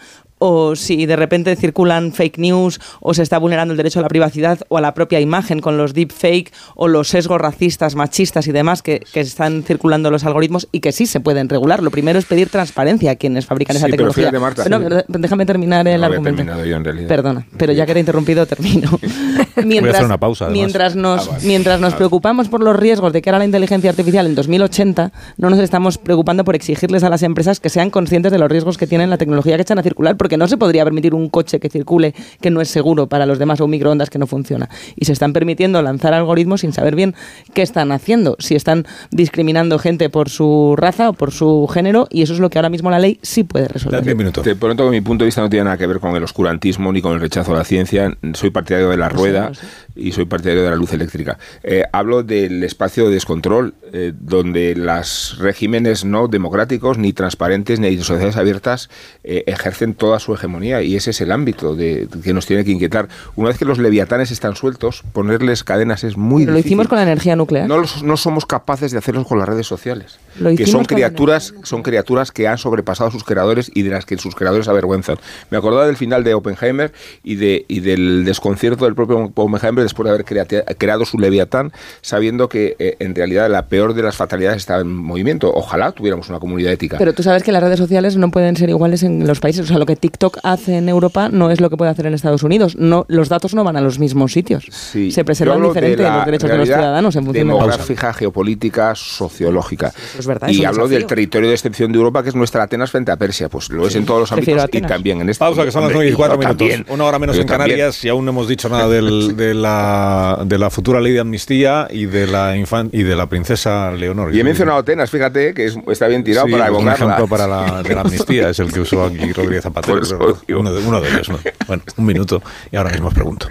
O si de repente circulan fake news o se está vulnerando el derecho a la privacidad o a la propia imagen con los deepfake o los sesgos racistas, machistas y demás que, que están circulando los algoritmos y que sí se pueden regular. Lo primero es pedir transparencia a quienes fabrican esa pero tecnología. fíjate, Marta, sí. pero déjame terminar el No argumento. terminado yo, en realidad. Perdona, pero ya que te he interrumpido, termino. mientras, hacer una pausa, además. Mientras nos, Ah, vale. mientras nos Ah. preocupamos por los riesgos de que ahora la inteligencia artificial en 2080, no nos estamos preocupando por exigirles a las empresas que sean conscientes de los riesgos que tienen la tecnología que echan a circular, porque no se podría permitir un coche que circule que no es seguro para los demás o un microondas que no funciona. Y se están permitiendo lanzar algoritmos sin saber bien qué están haciendo, si están discriminando gente por su raza o por su género, y eso es lo que ahora mismo la ley sí puede resolver. Dame un minuto. Te pronto que mi punto de vista no tiene nada que ver con el oscurantismo ni con el rechazo a la ciencia. Soy partidario de la rueda sé. y soy partidario de la luz eléctrica. Eh, hablo del espacio de descontrol eh, donde los regímenes no democráticos, ni transparentes, ni de sociedades abiertas eh, ejercen toda su hegemonía y ese es el ámbito de, que nos tiene que inquietar. Una vez que los leviatanes están sueltos, ponerles cadenas es muy Pero lo difícil. hicimos con la energía nuclear. No, los- no somos capaces de hacerlo con las redes sociales. Lo que son criaturas, son criaturas que han sobrepasado a sus creadores y de las que sus creadores avergüenzan. Me acordaba del final de Oppenheimer y, de, y del desconcierto del propio Oppenheimer después de haber create- creado su Leviatán, sabiendo que eh, en realidad la peor de las fatalidades está en movimiento. Ojalá tuviéramos una comunidad ética. Pero tú sabes que las redes sociales no pueden ser iguales en los países. O sea, lo que TikTok hace en Europa no es lo que puede hacer en Estados Unidos. No, los datos no van a los mismos sitios. Sí, Se preservan diferente la los derechos de los ciudadanos en función de demográfica, geopolítica, sociológica. eso es verdad, y es un hablo del territorio de excepción de Europa, que es nuestra Atenas frente a Persia. Pues lo es en todos los ámbitos y también en este. Pausa, que son las Hombre, 9 y 4 yo minutos. también. Una hora menos Yo en también. Canarias y aún no hemos dicho nada del- de, la, de la futura ley de amnistía y de la infan- y de la princesa Leonor. Y he mencionado Atenas, fíjate, que es- está bien tirado Sí, para un evocarla. ejemplo para la, de la amnistía es el que usó aquí Rodríguez Zapatero. Por eso pero digo. uno, de, uno de ellos. ¿no? Bueno, un minuto y ahora mismo os pregunto.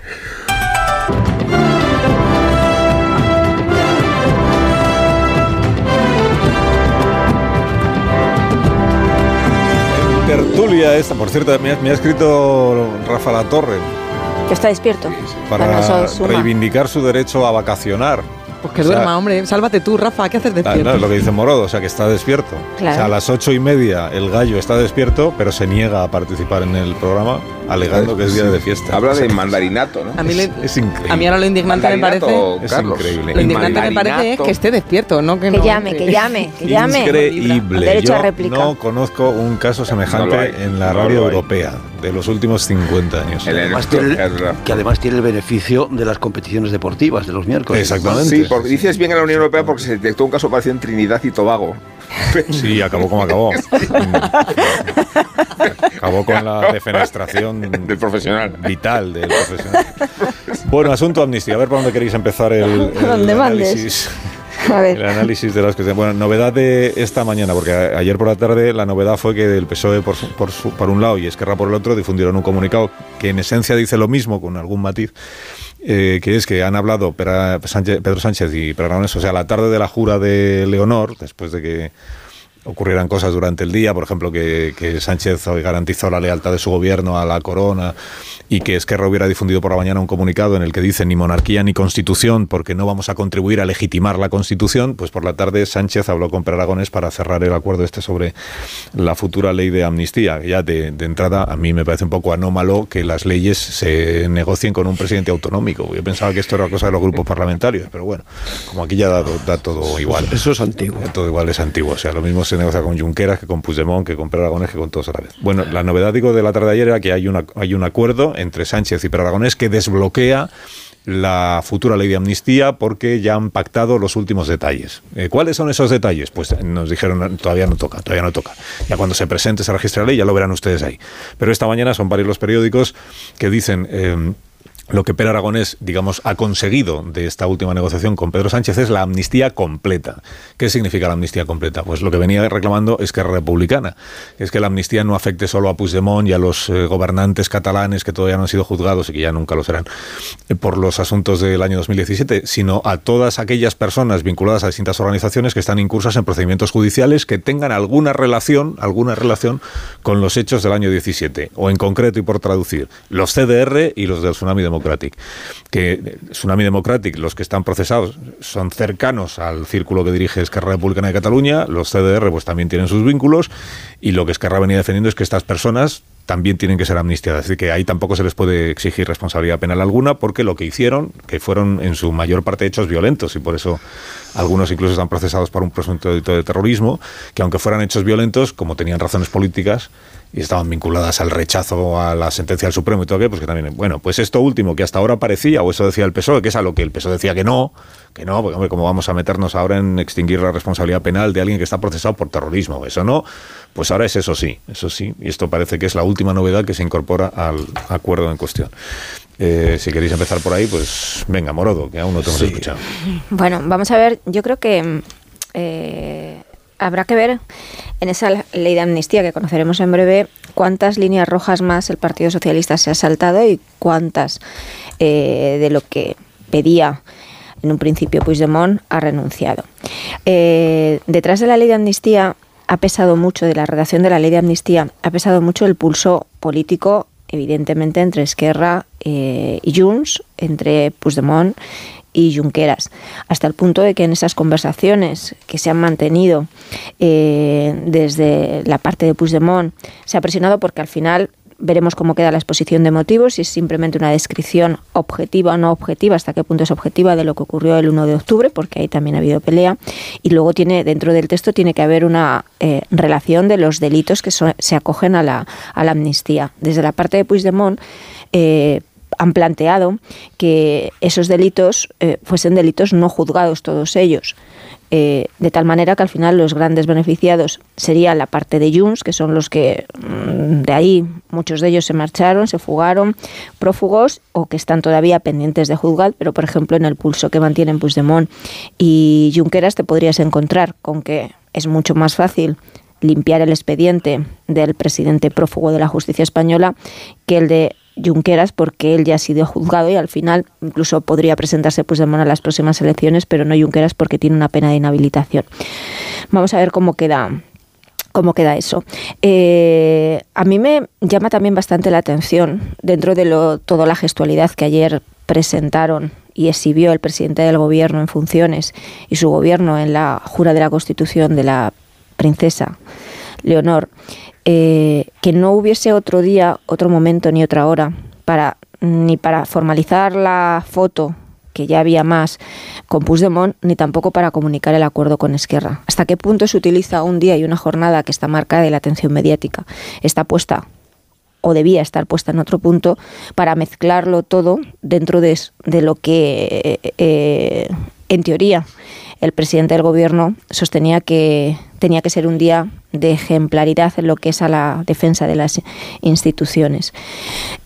Tertulia esta, por cierto, me ha, me ha escrito Rafa La Torre Que está despierto. para reivindicar su derecho a vacacionar. Pues que O sea, duerma, hombre. Sálvate tú, Rafa. ¿Qué haces despierto? es lo que dice Morodo, o sea que está despierto. Claro. O sea, a las ocho y media el gallo está despierto, pero se niega a participar en el programa, alegando que es día de fiesta. Habla de mandarinato, ¿no? A mí, le- Es increíble. a mí ahora lo indignante me parece... Es Carlos. increíble. Lo indignante me parece es que esté despierto, no que, Que no, llame, que llame, que llame. Increíble. Derecho Yo a réplica. no conozco un caso semejante No en la radio europea de los últimos 50 años. El Además verdad. que además tiene el beneficio de las competiciones deportivas de los miércoles. Exactamente. Sí, porque dices bien en la Unión Europea porque se detectó un caso parecido en Trinidad y Tobago. Sí, acabó como acabó. acabó con la defenestración Del profesional. vital del profesional. Bueno, asunto amnistía. A ver por dónde queréis empezar el, el análisis. A El análisis de las cuestiones. Bueno, novedad de esta mañana, porque a- ayer por la tarde la novedad fue que el PSOE por, su- por, su- por un lado y Esquerra por el otro difundieron un comunicado que en esencia dice lo mismo, con algún matiz, eh, que es que han hablado Pedro Sánchez y Aragonés, o sea, la tarde de la jura de Leonor, después de que ocurrieran cosas durante el día, por ejemplo, que, que Sánchez garantizó la lealtad de su gobierno a la corona y que Esquerra hubiera difundido por la mañana un comunicado en el que dice ni monarquía ni constitución porque no vamos a contribuir a legitimar la constitución, pues por la tarde Sánchez habló con Per Aragonés para cerrar el acuerdo este sobre la futura ley de amnistía. Ya de, de entrada a mí me parece un poco anómalo que las leyes se negocien con un presidente autonómico. Yo pensaba que esto era cosa de los grupos parlamentarios, pero bueno, como aquí ya da, da todo igual. Eso es antiguo. Todo igual es antiguo. O sea, lo mismo se negocia con Junqueras que con Puigdemont, que con Per que con todos a la vez. Bueno, la novedad, digo, de la tarde de ayer era que hay, una, hay un acuerdo entre Sánchez y Per Aragonés que desbloquea la futura ley de amnistía porque ya han pactado los últimos detalles. Eh, ¿Cuáles son esos detalles? Pues nos dijeron todavía no toca, todavía no toca. Ya cuando se presente esa registra la ley ya lo verán ustedes ahí. Pero esta mañana son varios los periódicos que dicen... Eh, lo que Per Aragonés, digamos, ha conseguido de esta última negociación con Pedro Sánchez es la amnistía completa. ¿Qué significa la amnistía completa? Pues lo que venía reclamando es que Republicana, es que la amnistía no afecte solo a Puigdemont y a los eh, gobernantes catalanes que todavía no han sido juzgados y que ya nunca lo serán eh, por los asuntos del año 2017, sino a todas aquellas personas vinculadas a distintas organizaciones que están incursas en procedimientos judiciales que tengan alguna relación, alguna relación con los hechos del año 17, o en concreto y por traducir, los CDR y los del tsunami de Democratic. Que Tsunami Democratic, los que están procesados, son cercanos al círculo que dirige Esquerra Republicana de Cataluña, los CDR pues también tienen sus vínculos, y lo que Esquerra venía defendiendo es que estas personas también tienen que ser amnistiadas. Así que ahí tampoco se les puede exigir responsabilidad penal alguna porque lo que hicieron, que fueron en su mayor parte hechos violentos y por eso algunos incluso están procesados por un presunto delito de terrorismo, que aunque fueran hechos violentos, como tenían razones políticas y estaban vinculadas al rechazo a la sentencia del Supremo y todo aquello, pues que también, bueno, pues esto último que hasta ahora parecía, o eso decía el PSOE, que es a lo que el PSOE decía que no, que no, porque hombre, ¿cómo vamos a meternos ahora en extinguir la responsabilidad penal de alguien que está procesado por terrorismo? Eso no, pues ahora es eso sí, eso sí, y esto parece que es la última novedad que se incorpora al acuerdo en cuestión. Eh, si queréis empezar por ahí, pues venga, Morodo, que aún no te hemos Sí. escuchado. Bueno, vamos a ver, yo creo que eh, habrá que ver en esa ley de amnistía que conoceremos en breve cuántas líneas rojas más el Partido Socialista se ha saltado y cuántas eh, de lo que pedía en un principio Puigdemont ha renunciado. Eh, detrás de la ley de amnistía ha pesado mucho, de la redacción de la ley de amnistía, ha pesado mucho el pulso político, evidentemente, entre Esquerra eh, y Junts, entre Puigdemont y Junqueras, hasta el punto de que en esas conversaciones que se han mantenido eh, desde la parte de Puigdemont se ha presionado porque al final veremos cómo queda la exposición de motivos, si es simplemente una descripción objetiva o no objetiva, hasta qué punto es objetiva de lo que ocurrió el 1 de octubre, porque ahí también ha habido pelea, y luego tiene dentro del texto tiene que haber una eh, relación de los delitos que se acogen a la, a la amnistía. Desde la parte de Puigdemont, eh, han planteado que esos delitos eh, fuesen delitos no juzgados todos ellos. Eh, de tal manera que al final los grandes beneficiados serían la parte de Junts, que son los que mm, de ahí muchos de ellos se marcharon, se fugaron, prófugos o que están todavía pendientes de juzgar, pero por ejemplo en el pulso que mantienen Puigdemont y Junqueras te podrías encontrar con que es mucho más fácil limpiar el expediente del presidente prófugo de la justicia española que el de Junqueras porque él ya ha sido juzgado y al final incluso podría presentarse Puigdemont a las próximas elecciones, pero no Junqueras porque tiene una pena de inhabilitación. Vamos a ver cómo queda cómo queda eso. Eh, a mí me llama también bastante la atención dentro de lo, toda la gestualidad que ayer presentaron y exhibió el presidente del gobierno en funciones y su gobierno en la jura de la Constitución de la princesa Leonor, eh, que no hubiese otro día, otro momento ni otra hora para ni para formalizar la foto que ya había más con Puigdemont, ni tampoco para comunicar el acuerdo con Esquerra. ¿Hasta qué punto se utiliza un día y una jornada que está marcada de la atención mediática? Está puesta o debía estar puesta en otro punto para mezclarlo todo dentro de, de lo que, eh, en teoría, el presidente del gobierno sostenía que tenía que ser un día de ejemplaridad en lo que es a la defensa de las instituciones.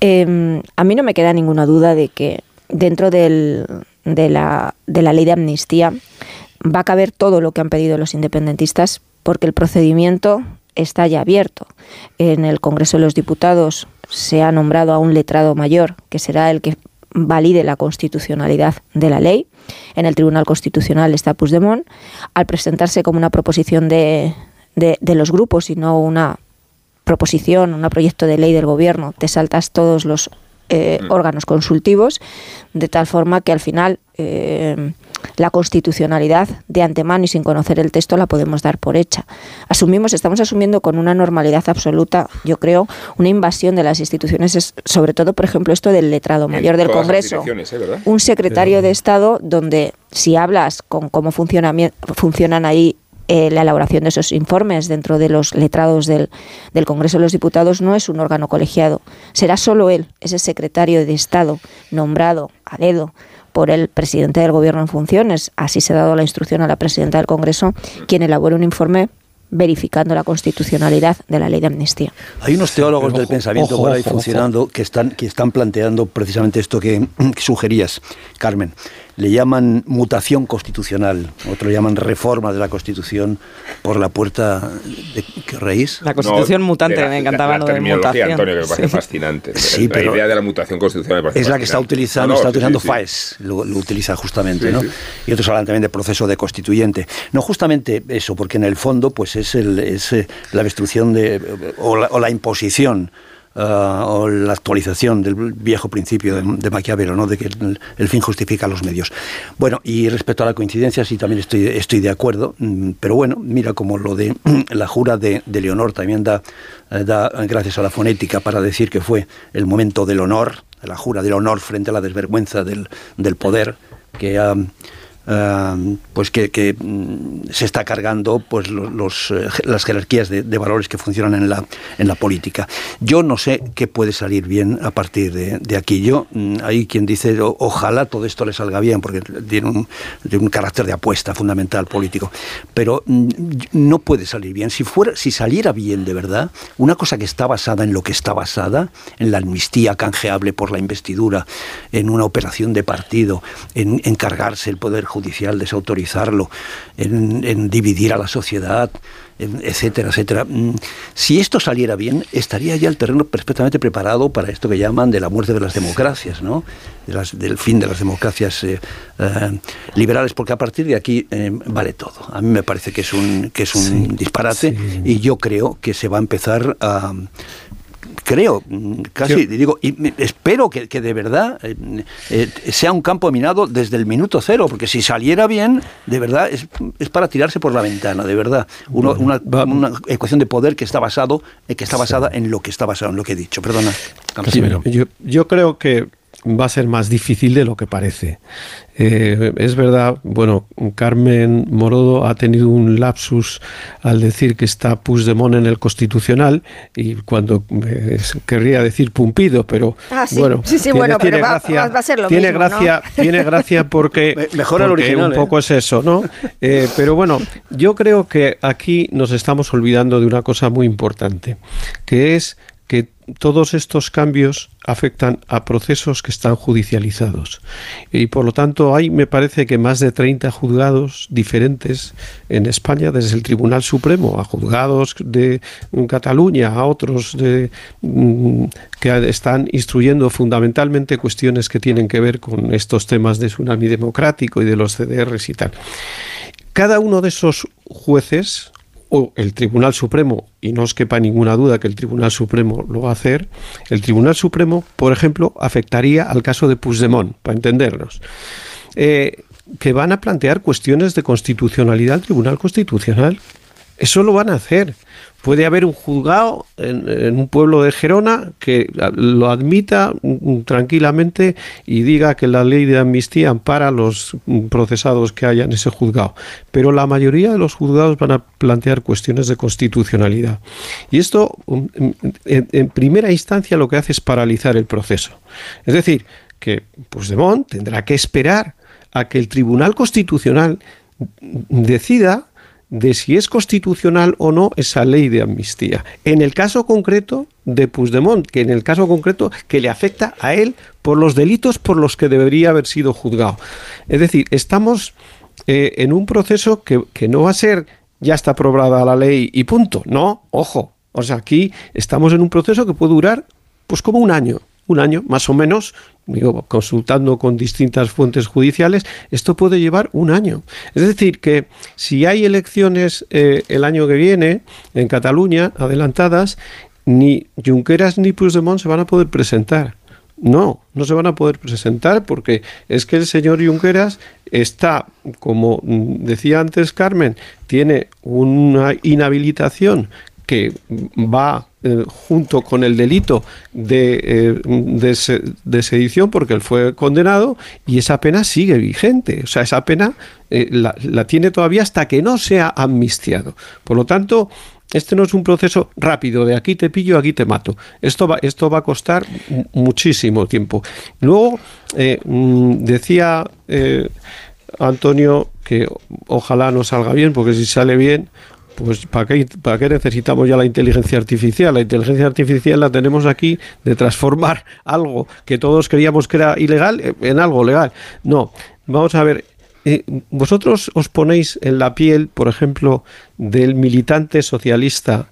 Eh, a mí no me queda ninguna duda de que dentro de la ley de amnistía va a caber todo lo que han pedido los independentistas porque el procedimiento está ya abierto. En el Congreso de los Diputados se ha nombrado a un letrado mayor, que será el que valide la constitucionalidad de la ley. En el Tribunal Constitucional está Puigdemont. Al presentarse como una proposición de, de, de los grupos y no una proposición, un proyecto de ley del gobierno, te saltas todos los eh, mm. órganos consultivos, de tal forma que al final eh, la constitucionalidad de antemano y sin conocer el texto la podemos dar por hecha. Asumimos, estamos asumiendo con una normalidad absoluta, yo creo, una invasión de las instituciones, sobre todo, por ejemplo, esto del letrado mayor del Congreso, ¿eh? un secretario de Estado donde si hablas con cómo funcionan ahí eh, la elaboración de esos informes dentro de los letrados del, del, Congreso de los Diputados no es un órgano colegiado. Será solo él, ese secretario de Estado nombrado a dedo por el presidente del Gobierno en funciones, así se ha dado la instrucción a la presidenta del Congreso, quien elabore un informe verificando la constitucionalidad de la ley de amnistía. Hay unos teólogos del pensamiento por ahí funcionando que están, que están planteando precisamente esto que sugerías, Carmen le llaman mutación constitucional, otro le llaman reforma de la Constitución por la puerta de ¿qué raíz? La Constitución mutante, me encantaba la, la, terminología, Antonio, que me parece fascinante. Sí, la idea de la mutación constitucional me Es la que está utilizando, está utilizando FAES, lo, utiliza justamente, ¿no? Y otros hablan también de proceso de constituyente. No, justamente eso, porque en el fondo pues es, el, es eh, la destrucción de, o la imposición Ah, o la actualización del viejo principio de, Maquiavelo, ¿no? de que el, fin justifica los medios. Bueno, y respecto a la coincidencia, sí también estoy, estoy de acuerdo, mm, pero bueno, mira como lo de la jura de, Leonor también da, eh, da gracias a la fonética para decir que fue el momento del honor, la jura del honor frente a la desvergüenza del, del poder que ha pues que, mm, se está cargando pues los, eh, las jerarquías de, valores que funcionan en la, en la política. Yo no sé qué puede salir bien a partir de, aquí. Yo, mm, hay quien dice, ojalá todo esto le salga bien, porque tiene un, un carácter de apuesta fundamental político, pero mm, no puede salir bien. Si, fuera, si saliera bien de verdad, una cosa que está basada en lo que está basada, en la amnistía canjeable por la investidura, en una operación de partido, en, en cargarse el poder judicial, judicial, desautorizarlo, en, dividir a la sociedad, etcétera, etcétera. Mm, si esto saliera bien, estaría ya el terreno perfectamente preparado para esto que llaman de la muerte de las democracias, ¿no? del fin de las democracias eh, eh, liberales, porque a partir de aquí eh, vale todo. A mí me parece que es un, que es un disparate y yo creo que se va a empezar a creo, casi digo, y espero que, de verdad eh, eh, sea un campo minado desde el minuto cero, porque si saliera bien, de verdad, es, para tirarse por la ventana, de verdad. una, ecuación de poder que está basado, eh, que está basada en lo que está basado en lo que he dicho. Perdona. yo, yo creo que va a ser más difícil de lo que parece. Eh, es verdad, bueno, Carmen Morodo ha tenido un lapsus al decir que está Puigdemont en el Constitucional y cuando eh, querría decir Pumpido, pero ah, bueno, tiene, gracia, tiene gracia, tiene gracia porque, Mejor el original, un poco ¿eh? es eso, ¿no? pero bueno, yo creo que aquí nos estamos olvidando de una cosa muy importante, que es todos estos cambios afectan a procesos que están judicializados. Y por lo tanto hay, me parece que más de 30 juzgados diferentes en España, desde el Tribunal Supremo a juzgados de Cataluña, a otros de, mm, que están instruyendo fundamentalmente cuestiones que tienen que ver con estos temas de tsunami democrático y de los CDRs y tal. Cada uno de esos jueces o el Tribunal Supremo, y no os quepa ninguna duda que el Tribunal Supremo lo va a hacer, el Tribunal Supremo, por ejemplo, afectaría al caso de Puigdemont, para entendernos, eh, que van a plantear cuestiones de constitucionalidad al Tribunal Constitucional. Eso lo van a hacer puede haber un juzgado en, un pueblo de Gerona que lo admita mm, tranquilamente y diga que la ley de amnistía ampara a los procesados que haya en ese juzgado. Pero la mayoría de los juzgados van a plantear cuestiones de constitucionalidad. Y esto, mm, en, primera instancia, lo que hace es paralizar el proceso. Es decir, que Puigdemont tendrá que esperar a que el Tribunal Constitucional decida de si es constitucional o no esa ley de amnistía. En el caso concreto de Puigdemont, que en el caso concreto que le afecta a él por los delitos por los que debería haber sido juzgado. Es decir, estamos eh, en un proceso que, que no va a ser ya está aprobada la ley y punto. No, ojo. O sea, aquí estamos en un proceso que puede durar pues como un año, un año más o menos, consultando con distintas fuentes judiciales, esto puede llevar un año. Es decir, que si hay elecciones eh, el año que viene en Cataluña, adelantadas, ni Junqueras ni Puigdemont se van a poder presentar. No, no se van a poder presentar porque es que el señor Junqueras está, como decía antes Carmen, tiene una inhabilitación que va eh, junto con el delito de, eh, de, sedición porque él fue condenado y esa pena sigue vigente. O sea, esa pena eh, la, tiene todavía hasta que no sea amnistiado. Por lo tanto, este no es un proceso rápido, de aquí te pillo, aquí te mato. Esto va, esto va a costar muchísimo tiempo. Luego, mm, decía Antonio que ojalá no salga bien, porque si sale bien, pues ¿para qué, ¿para qué necesitamos ya la inteligencia artificial? La inteligencia artificial la tenemos aquí de transformar algo que todos creíamos que era ilegal en algo legal. No, vamos a ver, eh, ¿Vosotros os ponéis en la piel, por ejemplo, del militante socialista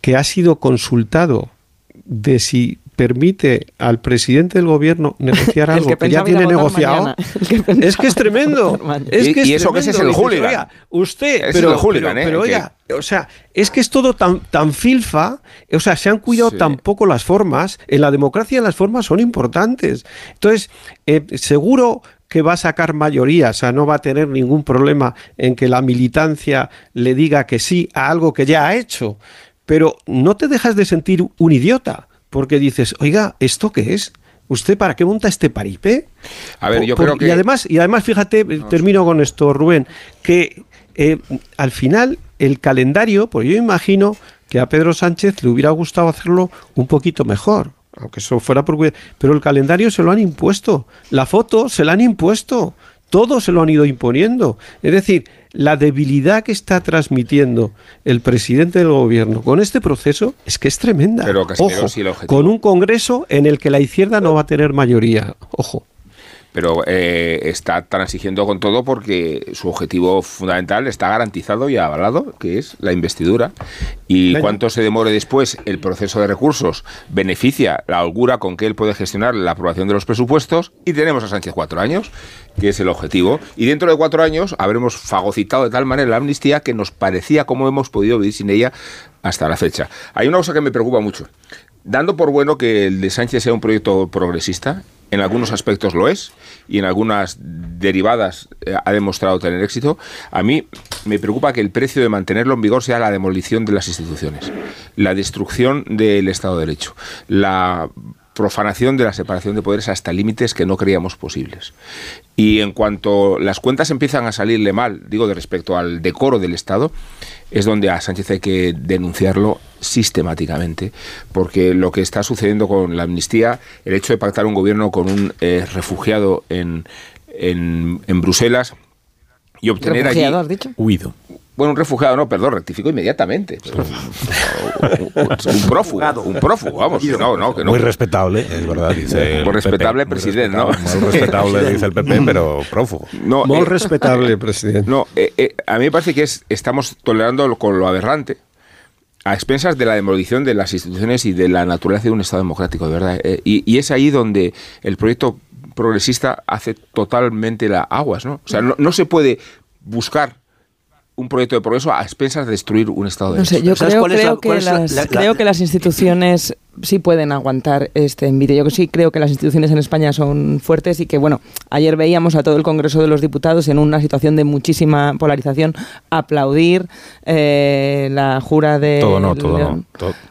que ha sido consultado de si permite al presidente del gobierno negociar algo que, ya tiene negociado. es que es tremendo. Es que y, eso que ese es el hooligan. usted, pero, el hooligan, pero, ¿eh? oiga, o sea, es que es todo tan, tan filfa, o sea, se han cuidado tan poco las formas. En la democracia las formas son importantes. Entonces, eh, seguro que va a sacar mayoría, o sea, no va a tener ningún problema en que la militancia le diga que sí a algo que ya ha hecho, pero no te dejas de sentir un idiota, porque dices, oiga, ¿esto qué es? ¿Usted para qué monta este paripé? A ver, yo creo que... Y además, y además fíjate, termino con esto, Rubén, que eh, al final el calendario, pues yo imagino que a Pedro Sánchez le hubiera gustado hacerlo un poquito mejor aunque eso fuera por pero el calendario se lo han impuesto, la foto se la han impuesto, todo se lo han ido imponiendo. Es decir, la debilidad que está transmitiendo el presidente del gobierno con este proceso es que es tremenda. Pero Ojo, con un Congreso en el que la izquierda no va a tener mayoría. Ojo pero eh, está transigiendo con todo porque su objetivo fundamental está garantizado y avalado, que es la investidura. Y cuánto se demore después el proceso de recursos beneficia la holgura con que él puede gestionar la aprobación de los presupuestos y tenemos a Sánchez cuatro años, que es el objetivo. Y dentro de cuatro años habremos fagocitado de tal manera la amnistía que nos parecía como hemos podido vivir sin ella hasta la fecha. Hay una cosa que me preocupa mucho. Dando por bueno que el de Sánchez sea un proyecto progresista, en algunos aspectos lo es y en algunas derivadas eh, ha demostrado tener éxito, a mí me preocupa que el precio de mantenerlo en vigor sea la demolición de las instituciones, la destrucción del Estado de Derecho, la profanación de la separación de poderes hasta límites que no creíamos posibles. Y en cuanto las cuentas empiezan a salirle mal, digo de respecto al decoro del Estado, es donde a Sánchez hay que denunciarlo sistemáticamente, porque lo que está sucediendo con la amnistía, el hecho de pactar un gobierno con un eh, refugiado en, en, en Bruselas y obtener ¿Refugiado, has dicho? Huido. Bueno, un refugiado, no, perdón, rectifico inmediatamente. un, prófugo, un prófugo, vamos. No, no, que no. Muy respetable, es verdad, dice. Muy respetable presidente, ¿no? Muy respetable, dice el PP, pero prófugo. No, muy eh, respetable presidente. No, eh, eh, a mí me parece que es, estamos tolerando con lo aberrante a expensas de la demolición de las instituciones y de la naturaleza de un Estado democrático, de verdad. y, y, es ahí donde el proyecto progresista hace totalmente la aguas, ¿no? O sea, no, no se puede buscar un proyecto de progreso a expensas de destruir un Estado de no sé, yo creo, creo, que las, creo que las instituciones sí pueden aguantar este envidia. Yo sí creo que las instituciones en España son fuertes y que, bueno, ayer veíamos a todo el Congreso de los Diputados en una situación de muchísima polarización aplaudir eh, la jura de... Todo no, todo no.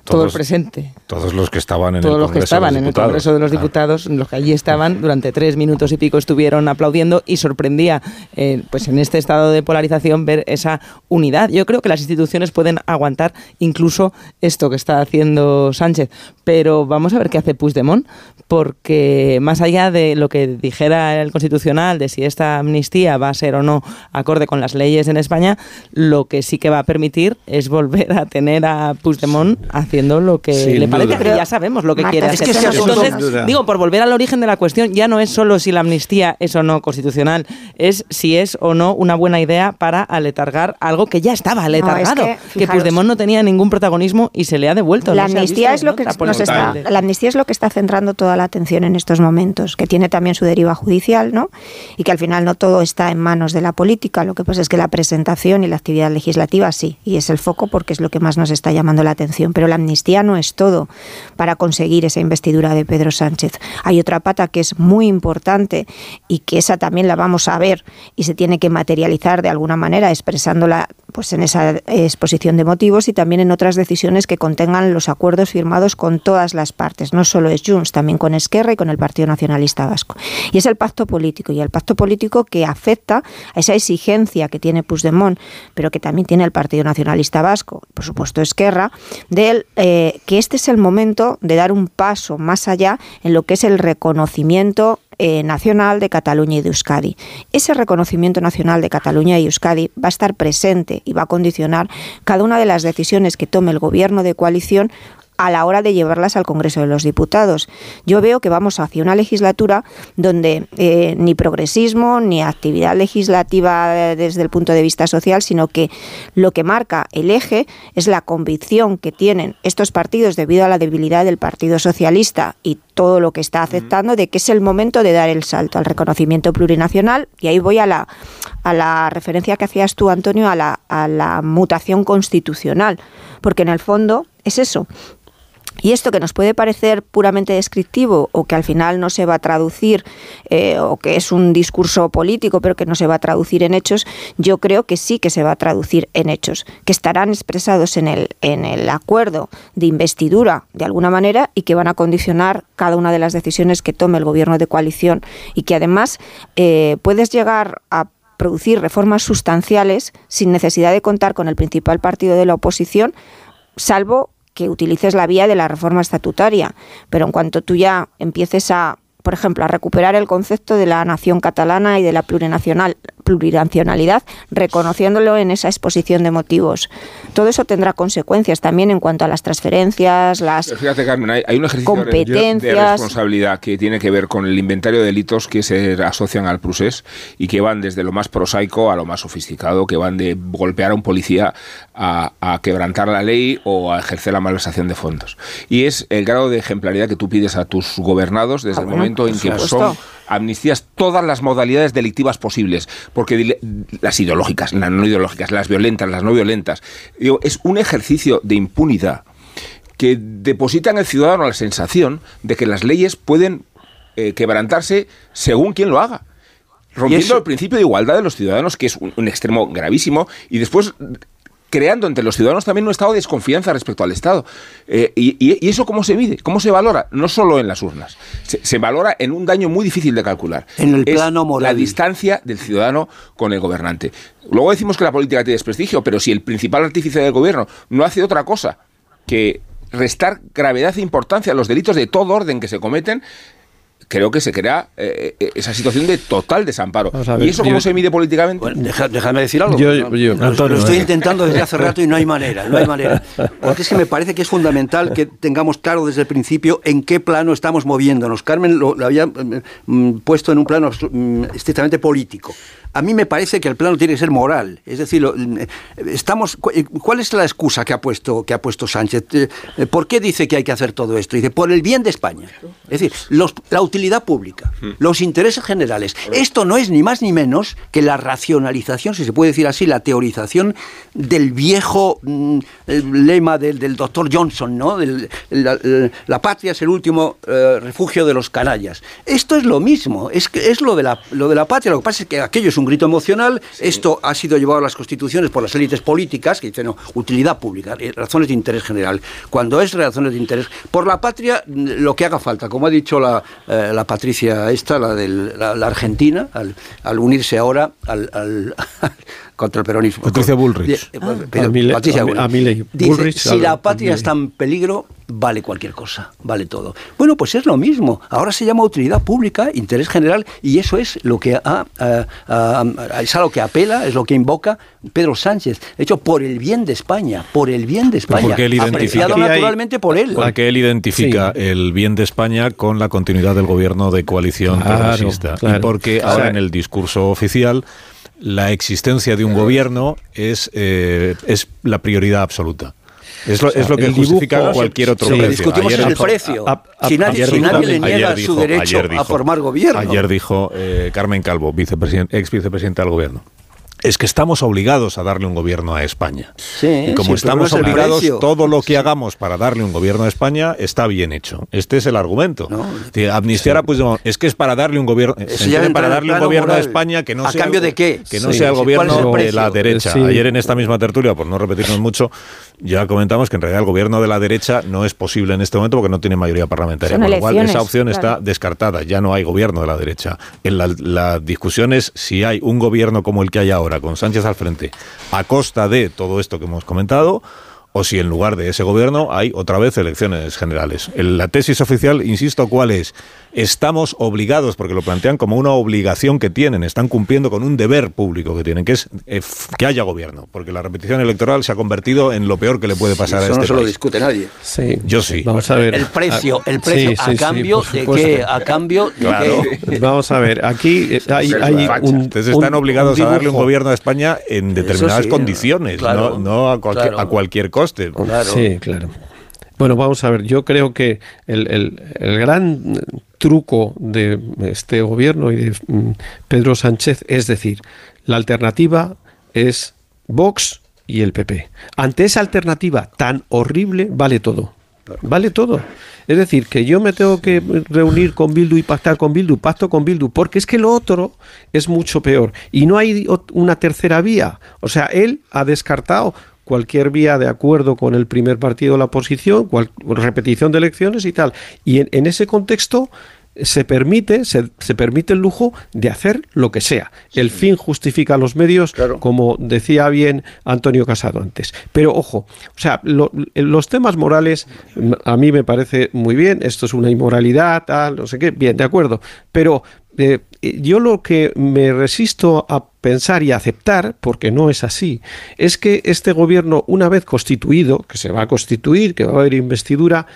todo el presente. Todos los que estaban en todos el los que estaban en el Congreso de los Diputados, los que allí estaban durante tres minutos y pico estuvieron aplaudiendo y sorprendía, eh, pues en este estado de polarización ver esa unidad. Yo creo que las instituciones pueden aguantar incluso esto que está haciendo Sánchez pero vamos a ver qué hace Puigdemont, porque más allá de lo que dijera el Constitucional de si esta amnistía va a ser o no acorde con las leyes en España, lo que sí que va a permitir es volver a tener a Puigdemont haciendo lo que le parece, pero ya sabemos lo que quiere hacer. Entonces, digo, por volver al origen de la cuestión, ya no es solo si la amnistía es o no constitucional, es si es o no una buena idea para aletargar algo que ya estaba aletargado, que, Puigdemont no tenía ningún protagonismo y se le ha devuelto. La amnistía es lo que nos está- la amnistía es lo que está centrando toda la atención en estos momentos, que tiene también su deriva judicial, ¿no? Y que al final no todo está en manos de la política. Lo que pasa es que la presentación y la actividad legislativa sí, y es el foco porque es lo que más nos está llamando la atención. Pero la amnistía no es todo para conseguir esa investidura de Pedro Sánchez. Hay otra pata que es muy importante y que esa también la vamos a ver y se tiene que materializar de alguna manera expresándola pues en esa exposición de motivos y también en otras decisiones que contengan los acuerdos firmados con todas las partes, no solo es Junts, también con Esquerra y con el Partido Nacionalista Vasco. Y es el pacto político y el pacto político que afecta a esa exigencia que tiene Puigdemont, pero que también tiene el Partido Nacionalista Vasco, por supuesto Esquerra, de eh, que este es el momento de dar un paso más allá en lo que es el reconocimiento eh, nacional de Cataluña y de Euskadi. Ese reconocimiento nacional de Cataluña y Euskadi va a estar presente y va a condicionar cada una de las decisiones que tome el gobierno de coalición a la hora de llevarlas al Congreso de los Diputados. Yo veo que vamos hacia una legislatura donde eh, ni progresismo ni actividad legislativa desde el punto de vista social, sino que lo que marca el eje es la convicción que tienen estos partidos debido a la debilidad del Partido Socialista y todo lo que está aceptando de que es el momento de dar el salto al reconocimiento plurinacional. Y ahí voy a la, a la referencia que hacías tú, Antonio, a la, a la mutación constitucional, porque en el fondo es eso, y esto que nos puede parecer puramente descriptivo o que al final no se va a traducir eh, o que es un discurso político pero que no se va a traducir en hechos, yo creo que sí que se va a traducir en hechos, que estarán expresados en el, en el acuerdo de investidura de alguna manera y que van a condicionar cada una de las decisiones que tome el gobierno de coalición. Y que además eh, puedes llegar a producir reformas sustanciales sin necesidad de contar con el principal partido de la oposición, salvo que utilices la vía de la reforma estatutaria. Pero en cuanto tú ya empieces a, por ejemplo, a recuperar el concepto de la nación catalana y de la plurinacional, plurinacionalidad, reconociéndolo en esa exposición de motivos. Todo eso tendrá consecuencias también en cuanto a las transferencias, las fíjate, Carmen, hay, hay un ejercicio de- de competencias. responsabilidad que tiene que ver con el inventario de delitos que se asocian al procés y que van desde lo más prosaico a lo más sofisticado, que van de golpear a un policía a, a quebrantar la ley o a ejercer la malversación de fondos. Y es el grado de ejemplaridad que tú pides a tus gobernados desde el bueno, momento en son amnistías todas las modalidades delictivas posibles, porque las ideológicas, las no ideológicas, las violentas, las no violentas, digo, es un ejercicio de impunidad que deposita en el ciudadano la sensación de que las leyes pueden eh, quebrantarse según quien lo haga. Rompiendo el principio de igualdad de los ciudadanos, que es un, un extremo gravísimo, y después creando entre los ciudadanos también un estado de desconfianza respecto al Estado. Eh, y, eso cómo se mide? ¿Cómo se valora? No solo en las urnas. Se, se valora en un daño muy difícil de calcular. En el Es plano moral. La distancia del ciudadano con el gobernante. Luego decimos que la política tiene desprestigio, pero si el principal artífice del gobierno no hace otra cosa que restar gravedad e importancia a los delitos de todo orden que se cometen, creo que se crea eh, eh, esa situación de total desamparo. Ver, ¿Y eso cómo yo- se mide políticamente? Bueno, deja- déjame decir algo. Yo- lo- Antonio, lo estoy intentando desde hace rato y no hay manera, no hay manera. Porque es que me parece que es fundamental que tengamos claro desde el principio en qué plano estamos moviéndonos. Carmen lo, lo había mm, mm, puesto en un plano mm, estrictamente político. A mí me parece que el plano tiene que ser moral. Es decir, lo- mm, estamos, eh, ¿cuál es la excusa que ha puesto, que ha puesto Sánchez? ¿Por qué dice que hay que hacer todo esto? Dice, por el bien de España. Es decir, los- la utilidad pública, los intereses generales. Esto no es ni más ni menos que la racionalización, si se puede decir así, la teorización del viejo mm, el lema del, del doctor Johnson, ¿no? Del- la, la patria es el último eh, refugio de los canallas. Esto es lo mismo, es, es lo, de la, lo de la patria. Lo que pasa es que aquello es un grito emocional, esto ha sido llevado a las constituciones por las élites políticas, que dicen, no, utilidad pública, eh, razones de interés general. Cuando es razones de interés, por la patria, mm, lo que haga falta, como ha dicho la, eh, la Patricia esta, la de la, la argentina, al, al unirse ahora al, al- contra el peronismo. Patricia Bullrich. Eh, pero A Patricia a Bullrich. a. Dice, si a- la a patria está en peligro, vale cualquier cosa, vale todo. Bueno, pues es lo mismo. Ahora se llama utilidad pública, interés general, y eso es lo que ha- ha- ha- es a lo que apela, es lo que invoca Pedro Sánchez. De hecho, por el bien de España, por el bien de España. porque él identifica- apreciado Aquí hay- naturalmente por él. Porque él identifica Sí. el bien de España con la continuidad del gobierno de coalición Claro, progresista. claro. Y porque Claro. ahora en el discurso oficial la existencia de un gobierno es, eh, es la prioridad absoluta. Es lo, O sea, es lo que dibujo- justifica cualquier otro precio. discutimos Ayer el precio. a- a- si nadie, si dijo- nadie le niega dijo- su derecho dijo- a formar gobierno. Ayer dijo eh, Carmen Calvo, vicepresidente, ex vicepresidenta del gobierno. Es que estamos obligados a darle un gobierno a España. Sí, y como sí, estamos no es el obligados, precio. todo lo que hagamos para darle un gobierno a España está bien hecho. Este es el argumento. No. De amnistiar a Puigdemont es que es para darle un gobierno, para darle un gobierno a. España que no ¿A sea cambio de qué? Que no Sí, sea el sí, ¿cuál es el gobierno de la derecha. Sí. Ayer en esta misma tertulia, por no repetirnos mucho, ya comentamos que en realidad el gobierno de la derecha no es posible en este momento porque no tiene mayoría parlamentaria. Son con lo cual esa opción claro. está descartada. Ya no hay gobierno de la derecha. En la, la discusión es si hay un gobierno como el que hay ahora, con Sánchez al frente, a costa de todo esto que hemos comentado, o si en lugar de ese gobierno hay otra vez elecciones generales. El- la tesis oficial, insisto, ¿cuál es? Estamos obligados, porque lo plantean como una obligación que tienen, están cumpliendo con un deber público que tienen, que es eh, que haya gobierno, porque la repetición electoral se ha convertido en lo peor que le puede pasar a Eso este no se lo discute nadie. Sí. Yo sí. Vamos a ver. El precio, Ah, el precio, sí, a sí, cambio de qué, a cambio de Claro. Vamos a ver, aquí hay, hay facha. un. Entonces están un- obligados un a darle un gobierno a España en determinadas sí, condiciones, claro, no, no a, cualquier, claro. a cualquier coste. Claro. Sí, claro. Bueno, vamos a ver, yo creo que el, el- el gran truco de este gobierno y de mm, Pedro Sánchez es decir, la alternativa es Vox y el PP. Ante esa alternativa tan horrible, vale todo. Vale todo. Es decir, que yo me tengo que reunir con Bildu y pactar con Bildu, pacto con Bildu, porque es que lo otro es mucho peor. Y no hay una tercera vía. O sea, él ha descartado cualquier vía de acuerdo con el primer partido de la oposición, cual- repetición de elecciones y tal. Y en, en ese contexto se permite, se, se permite el lujo de hacer lo que sea. El fin justifica los medios, Claro. como decía bien Antonio Casado antes. Pero ojo, o sea, lo- los temas morales a mí me parece muy bien, esto es una inmoralidad, tal, no sé qué, bien, de acuerdo. Pero eh, yo lo que me resisto a pensar y aceptar, porque no es así, es que este gobierno, una vez constituido, que se va a constituir, que va a haber investidura,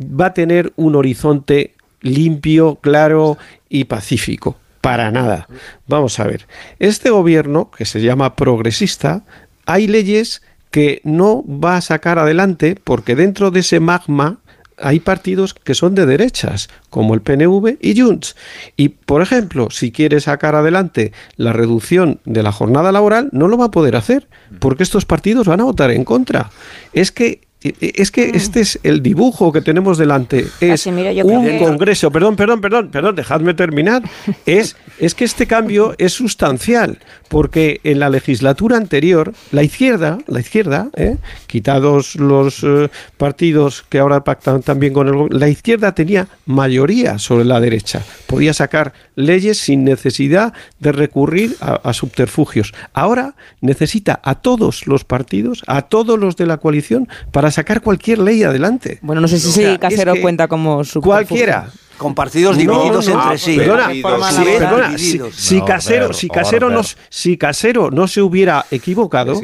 va a tener un horizonte limpio, claro y pacífico. Para nada. Vamos a ver. Este gobierno, que se llama progresista, hay leyes que no va a sacar adelante porque dentro de ese magma hay partidos que son de derechas, como el PNV y Junts. Y, por ejemplo, si quiere sacar adelante la reducción de la jornada laboral, no lo va a poder hacer, porque estos partidos van a votar en contra. Es que es que este es el dibujo que tenemos delante. Es yo creo un que- congreso, perdón, perdón, perdón, perdón, dejadme terminar. Es, es que este cambio es sustancial, porque en la legislatura anterior, la izquierda, la izquierda, ¿eh? quitados los eh, partidos que ahora pactan también con el gobierno, la izquierda tenía mayoría sobre la derecha. Podía sacar leyes sin necesidad de recurrir a, a subterfugios. Ahora necesita a todos los partidos, a todos los de la coalición, para sacar cualquier ley adelante. Bueno, no sé si O sea, Casero cuenta como su Cualquiera. Con partidos divididos no, no. entre sí. Perdona, Divididos. si, Sí, perdona, si, divididos. si No, Casero, Order, si, Casero no, si Casero no se hubiera equivocado,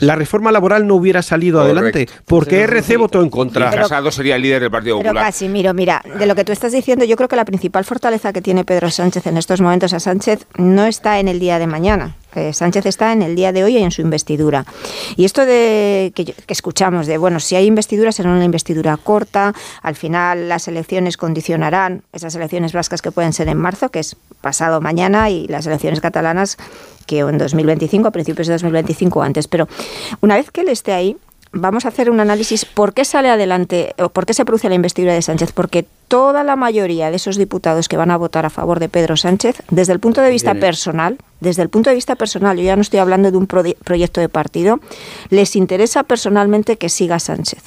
la reforma laboral no hubiera salido Correcto. adelante, porque RC votó en contra. Y Casado sería el líder del Partido Pero Popular. Casimiro, mira, de lo que tú estás diciendo, yo creo que la principal fortaleza que tiene Pedro Sánchez en estos momentos a Sánchez no está en el día de mañana. Sánchez está en el día de hoy y en su investidura. Y esto de que, que escuchamos de, bueno, si hay investidura será una investidura corta, al final las elecciones condicionarán esas elecciones vascas que pueden ser en marzo, que es pasado mañana, y las elecciones catalanas que en 2025, a principios de 2025 o antes. Pero una vez que él esté ahí, vamos a hacer un análisis por qué sale adelante o por qué se produce la investidura de Sánchez. Porque toda la mayoría de esos diputados que van a votar a favor de Pedro Sánchez, desde el punto de vista personal, desde el punto de vista personal, yo ya no estoy hablando de un pro- proyecto de partido, les interesa personalmente que siga Sánchez.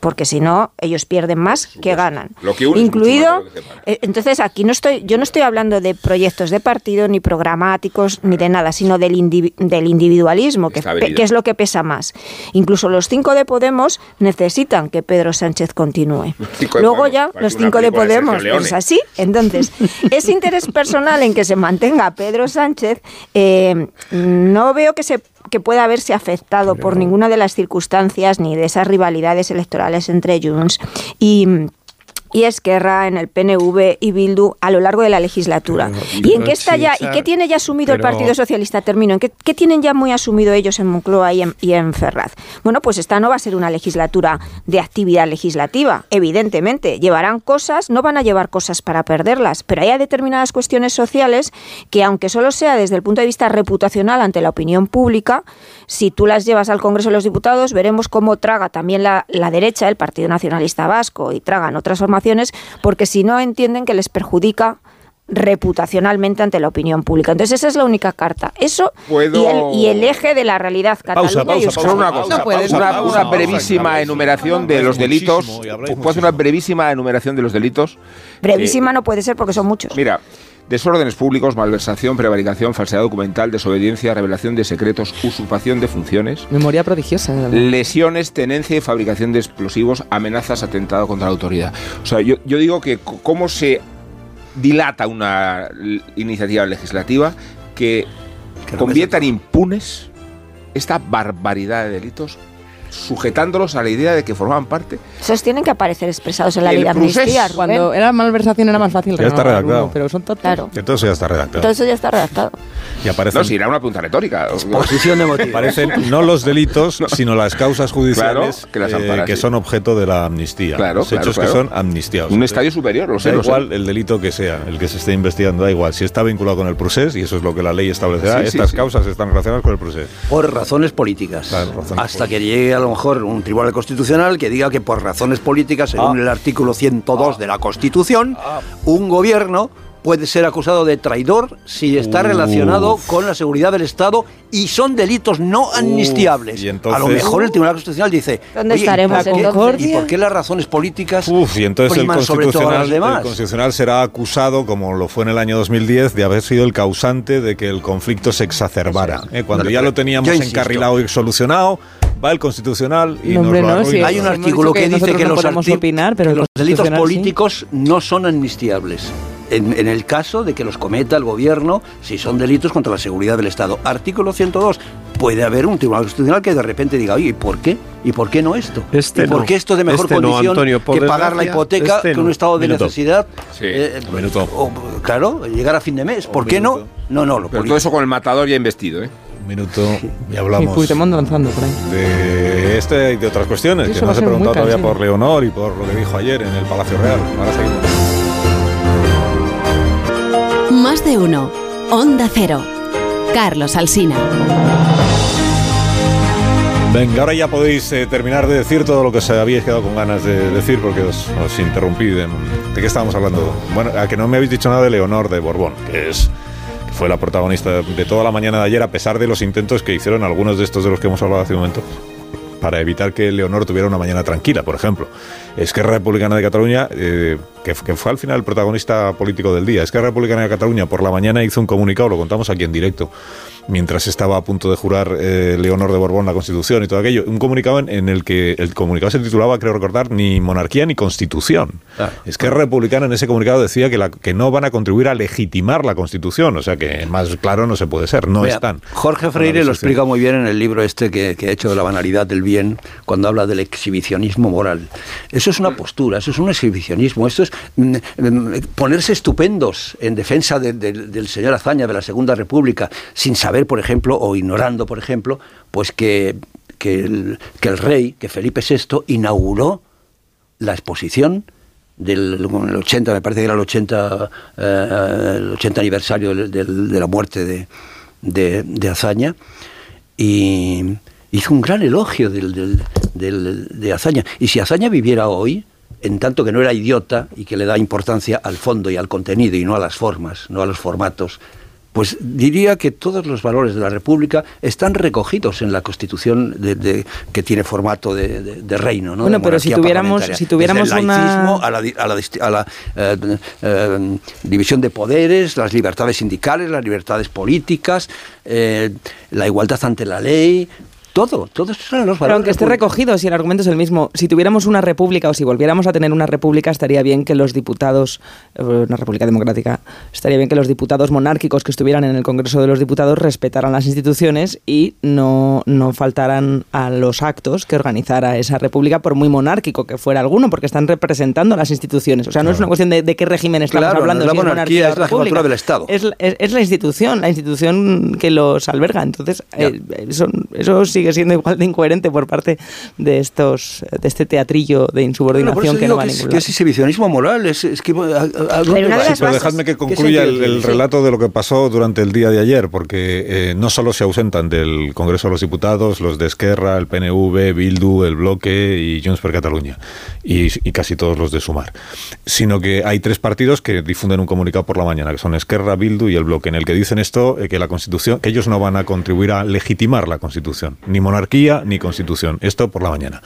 Porque si no, ellos pierden más que ganan. Lo que une Incluido, que eh, entonces aquí no estoy, yo no estoy hablando de proyectos de partido, ni programáticos, ni de nada, sino del, indivi- del individualismo, que, es lo que pesa más. Incluso los cinco de Podemos necesitan que Pedro Sánchez continúe. Luego Podemos, ya los cinco de Podemos, es así. Entonces, ese interés personal en que se mantenga Pedro Sánchez, eh, no veo que se que pueda haberse afectado por ninguna de las circunstancias ni de esas rivalidades electorales entre Junts y y Esquerra, en el PNV y Bildu a lo largo de la legislatura. ¿Y en qué está ya, y qué tiene ya asumido el Partido Socialista? Termino. ¿En qué, tienen ya muy asumido ellos en Moncloa y en, y en Ferraz? Bueno, pues esta no va a ser una legislatura de actividad legislativa, evidentemente. Llevarán cosas, no van a llevar cosas para perderlas, pero hay determinadas cuestiones sociales que, aunque solo sea desde el punto de vista reputacional ante la opinión pública, si tú las llevas al Congreso de los Diputados, veremos cómo traga también la, la derecha, el Partido Nacionalista Vasco, y tragan otras formaciones, porque si no entienden que les perjudica reputacionalmente ante la opinión pública. Entonces esa es la única carta. Eso y, el, eje de la realidad Cataluña pausa, pausa, una cosa. una, brevísima enumeración de los delitos. ¿Puedo hacer una brevísima enumeración de los delitos? Brevísima no puede ser porque son muchos. Mira, desórdenes públicos, malversación, prevaricación, falsedad documental, desobediencia, revelación de secretos, usurpación de funciones. Memoria prodigiosa. Lesiones, tenencia y fabricación de explosivos, amenazas, atentado contra la autoridad. O sea, yo, yo digo que cómo se dilata una iniciativa legislativa que convierta en impunes esta barbaridad de delitos sujetándolos a la idea de que formaban parte. Esos tienen que aparecer expresados en la ley de amnistía. Cuando era malversación era más fácil. Ya está redactado. pero son Claro. todo eso ya está redactado. Todo eso ya está redactado. Y aparecen, no, si era una pregunta retórica. Exposición de motivos. Aparecen no los delitos, sino las causas judiciales que, eh, son objeto de la amnistía. Claro, los hechos que son amnistiados. Un estadio superior, lo sé. Da igual el delito que sea, el que se esté investigando, da igual. Si está vinculado con el procés, y eso es lo que la ley establecerá, estas causas están relacionadas con el procés. Por razones políticas. hasta que llegue a lo mejor un tribunal constitucional que diga que por razones políticas, según ah. el artículo 102 de la Constitución, ah. un gobierno puede ser acusado de traidor si está relacionado con la seguridad del Estado y son delitos no amnistiables. a lo mejor el Tribunal Constitucional dice, ¿dónde estaremos ¿y por, qué, ¿y por qué las razones políticas Uf, y entonces el constitucional, el constitucional será acusado, como lo fue en el año 2010, de haber sido el causante de que el conflicto se exacerbara. ¿eh? Cuando ya lo teníamos encarrilado y solucionado, va el constitucional y nos lo Hay un artículo que, dice que los, opinar, pero los delitos políticos no son amnistiables en, el caso de que los cometa el gobierno si son delitos contra la seguridad del Estado. Artículo 102. Puede haber un tribunal constitucional que de repente diga, oye, ¿y por qué? ¿Y por qué no esto? Este ¿Y por qué esto de mejor este condición que pagar la hipoteca este con un estado de necesidad? Sí. Eh, o, claro, llegar a fin de mes. ¿Por qué no? No, no. Lo Pero todo eso con el matador ya investido, ¿eh? Un minuto y hablamos. Y lanzando por ahí. De este y de otras cuestiones que no se preguntado todavía por Leonor y por lo que dijo ayer en el Palacio Real. Ahora seguimos. Más de uno. Onda Cero. Carlos Alsina. Venga, ahora ya podéis eh, terminar de decir todo lo que se habíais quedado con ganas de decir porque os, interrumpí. De, qué estábamos hablando? Bueno, a que no me habéis dicho nada de Leonor de Borbón, que es fue la protagonista de toda la mañana de ayer, a pesar de los intentos que hicieron algunos de estos de los que hemos hablado hace un momento para evitar que Leonor tuviera una mañana tranquila, por ejemplo. Esquerra Republicana de Cataluña, eh, que, que, fue al final el protagonista político del día, Esquerra Republicana de Cataluña por la mañana hizo un comunicado, lo contamos aquí en directo, mientras estaba a punto de jurar eh, Leonor de Borbón la Constitución y todo aquello, un comunicado en, el que el comunicado se titulaba, creo recordar, ni monarquía ni constitución. Es que Republicana en ese comunicado decía que, la, que no van a contribuir a legitimar la Constitución, o sea que más claro no se puede ser, no están. Jorge Freire lo explica muy bien en el libro este que, que ha hecho de la banalidad del bien, cuando habla del exhibicionismo moral. Eso es una postura, eso es un exhibicionismo, esto es mm, mm, ponerse estupendos en defensa del señor Azaña, de la Segunda República, sin saber por ejemplo, o ignorando, por ejemplo, pues que, que, el, rey, que Felipe VI, inauguró la exposición del 80, me parece que era el 80, eh, el 80 aniversario de, la muerte de, de, de, Azaña, y hizo un gran elogio del, de Azaña. Y si Azaña viviera hoy, en tanto que no era idiota y que le da importancia al fondo y al contenido y no a las formas, no a los formatos, pues diría que todos los valores de la República están recogidos en la Constitución de, que tiene formato de, reino. ¿no? Bueno, pero si tuviéramos, si tuviéramos Desde el laicismo a la, a la, eh, eh, división de poderes, las libertades sindicales, las libertades políticas, eh, la igualdad ante la ley, todo, todos son los valores. Pero aunque esté recogido, si el argumento es el mismo, si tuviéramos una república o si volviéramos a tener una república, estaría bien que los diputados, eh, una república democrática, estaría bien que los diputados monárquicos que estuvieran en el Congreso de los Diputados respetaran las instituciones y no, no faltaran a los actos que organizara esa república, por muy monárquico que fuera alguno, porque están representando las instituciones. O sea, no es una cuestión de, qué régimen estamos Claro, hablando. la si es monarquía es la jefatura del Estado. Es, es- es la institución, la institución que los alberga. Entonces, eh, eso, eso sigue siendo igual de incoherente por parte de estos de este teatrillo de insubordinación que no va a que es, ningún que lado. es exhibicionismo moral, es, es que... ¿a- a- a Sí, pero dejadme que ¿Qué concluya el, relato de lo que pasó durante el día de ayer, porque eh, no solo se ausentan del Congreso de los Diputados los de Esquerra, el PNV, Bildu, el Bloque y Junts per Catalunya, y, y casi todos los de Sumar, sino que hay tres partidos que difunden un comunicado por la mañana, que son Esquerra, Bildu y el Bloque, en el que dicen esto, eh, que la Constitución, que ellos no van a contribuir a legitimar la Constitución, ni monarquía ni Constitución, esto por la mañana.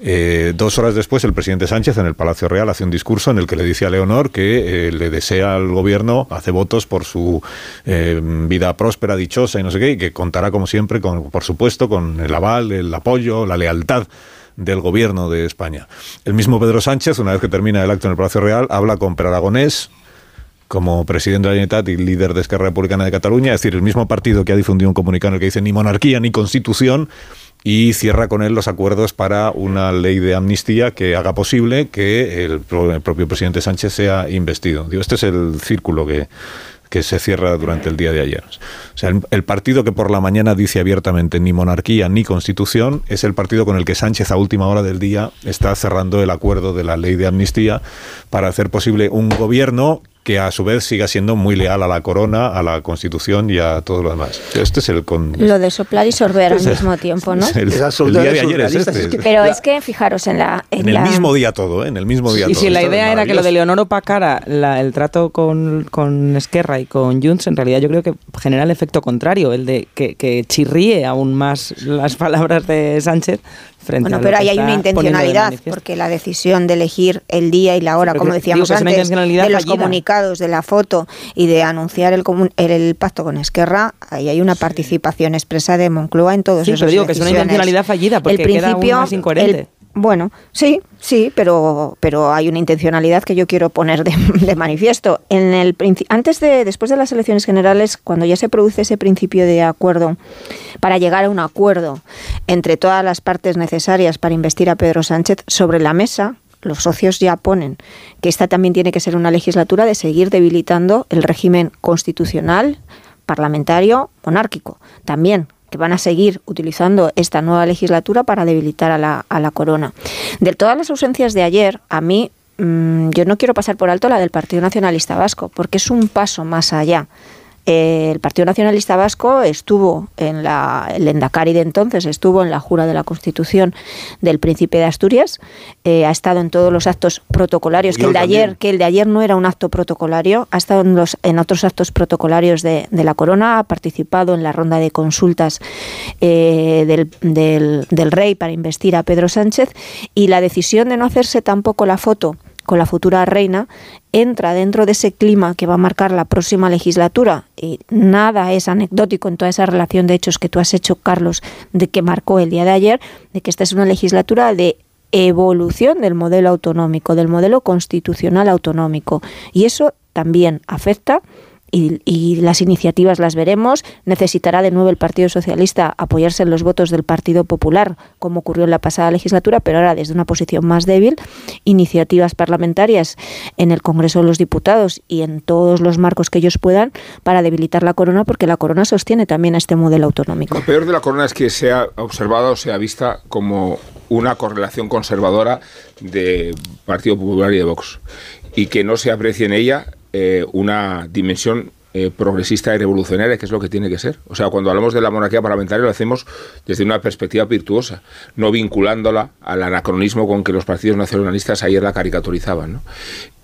Eh, dos horas después, el presidente Sánchez en el Palacio Real hace un discurso en el que le dice a Leonor que eh, le desea al gobierno, hace votos por su eh, vida próspera, dichosa y no sé qué, y que contará como siempre, con, por supuesto, con el aval, el apoyo, la lealtad del gobierno de España. El mismo Pedro Sánchez, una vez que termina el acto en el Palacio Real, habla con Per Aragonés, como presidente de la Generalitat y líder de Esquerra Republicana de Cataluña, es decir, el mismo partido que ha difundido un comunicado en el que dice ni monarquía ni constitución y cierra con él los acuerdos para una ley de amnistía que haga posible que el, el propio presidente Sánchez sea investido. Digo, este es el círculo que, que se cierra durante el día de ayer. O sea, el partido que por la mañana dice abiertamente ni monarquía ni constitución es el partido con el que Sánchez a última hora del día está cerrando el acuerdo de la ley de amnistía para hacer posible un gobierno que a su vez siga siendo muy leal a la corona, a la constitución y a todo lo demás. Este es el con... Lo de soplar y sorber al mismo tiempo, ¿no? el, día de ayer es este. es que- Pero La- es que fijaros en la... en el la- mismo día todo, ¿eh? en el mismo día Y todo. si la idea era que lo de. Leonor opacara la- el trato con, con Esquerra y con Junts, en realidad yo creo que genera el efecto contrario, el de que, que chirríe aún más las palabras de Sánchez frente Bueno, pero ahí hay una intencionalidad, porque la decisión de elegir el día y la hora, pero como decíamos antes, de los fallida. De la foto y de anunciar el, comun- el, el pacto con Esquerra, ahí hay una participación expresa de Moncloa en todos Sí, esos pero digo que es una intencionalidad fallida, porque el queda aún más incoherente. el- bueno, sí, sí, pero, pero hay una intencionalidad que yo quiero poner de, de manifiesto. En el antes de, después de las elecciones generales, cuando ya se produce ese principio de acuerdo para llegar a un acuerdo entre todas las partes necesarias para investir a Pedro Sánchez sobre la mesa, los socios ya ponen que esta también tiene que ser una legislatura de seguir debilitando el régimen constitucional, parlamentario, monárquico. También que van a seguir utilizando esta nueva legislatura para debilitar a la, a la corona. De todas las ausencias de ayer, a mí mm, yo no quiero pasar por alto la del Partido Nacionalista Vasco, porque es un paso más allá. Eh, el Partido Nacionalista Vasco estuvo en la, el Endacari de entonces, estuvo en la jura de la Constitución del Príncipe de Asturias, eh, ha estado en todos los actos protocolarios, que el de ayer, que el de ayer no era un acto protocolario, ha estado en, los, en otros actos protocolarios de, de la corona, ha participado en la ronda de consultas eh, del, del, del rey para investir a Pedro Sánchez y la decisión de no hacerse tampoco la foto con la futura reina entra dentro de ese clima que va a marcar la próxima legislatura y nada es anecdótico en toda esa relación de hechos que tú has hecho Carlos de que marcó el día de ayer de que esta es una legislatura de evolución del modelo autonómico, del modelo constitucional autonómico. Y eso también afecta y, las iniciativas las veremos. Necesitará de nuevo el Partido Socialista apoyarse en los votos del Partido Popular, como ocurrió en la pasada legislatura, pero ahora desde una posición más débil. Iniciativas parlamentarias en el Congreso de los Diputados y en todos los marcos que ellos puedan para debilitar la corona, porque la corona sostiene también a este modelo autonómico. Lo peor de la corona es que sea observada o sea vista como una correlación conservadora de Partido Popular y de Vox y que no se aprecie en ella eh, una dimensión eh, progresista y revolucionaria, que es lo que tiene que ser. O sea, cuando hablamos de la monarquía parlamentaria lo hacemos desde una perspectiva virtuosa, no vinculándola al anacronismo con que los partidos nacionalistas ayer la caricaturizaban. ¿no?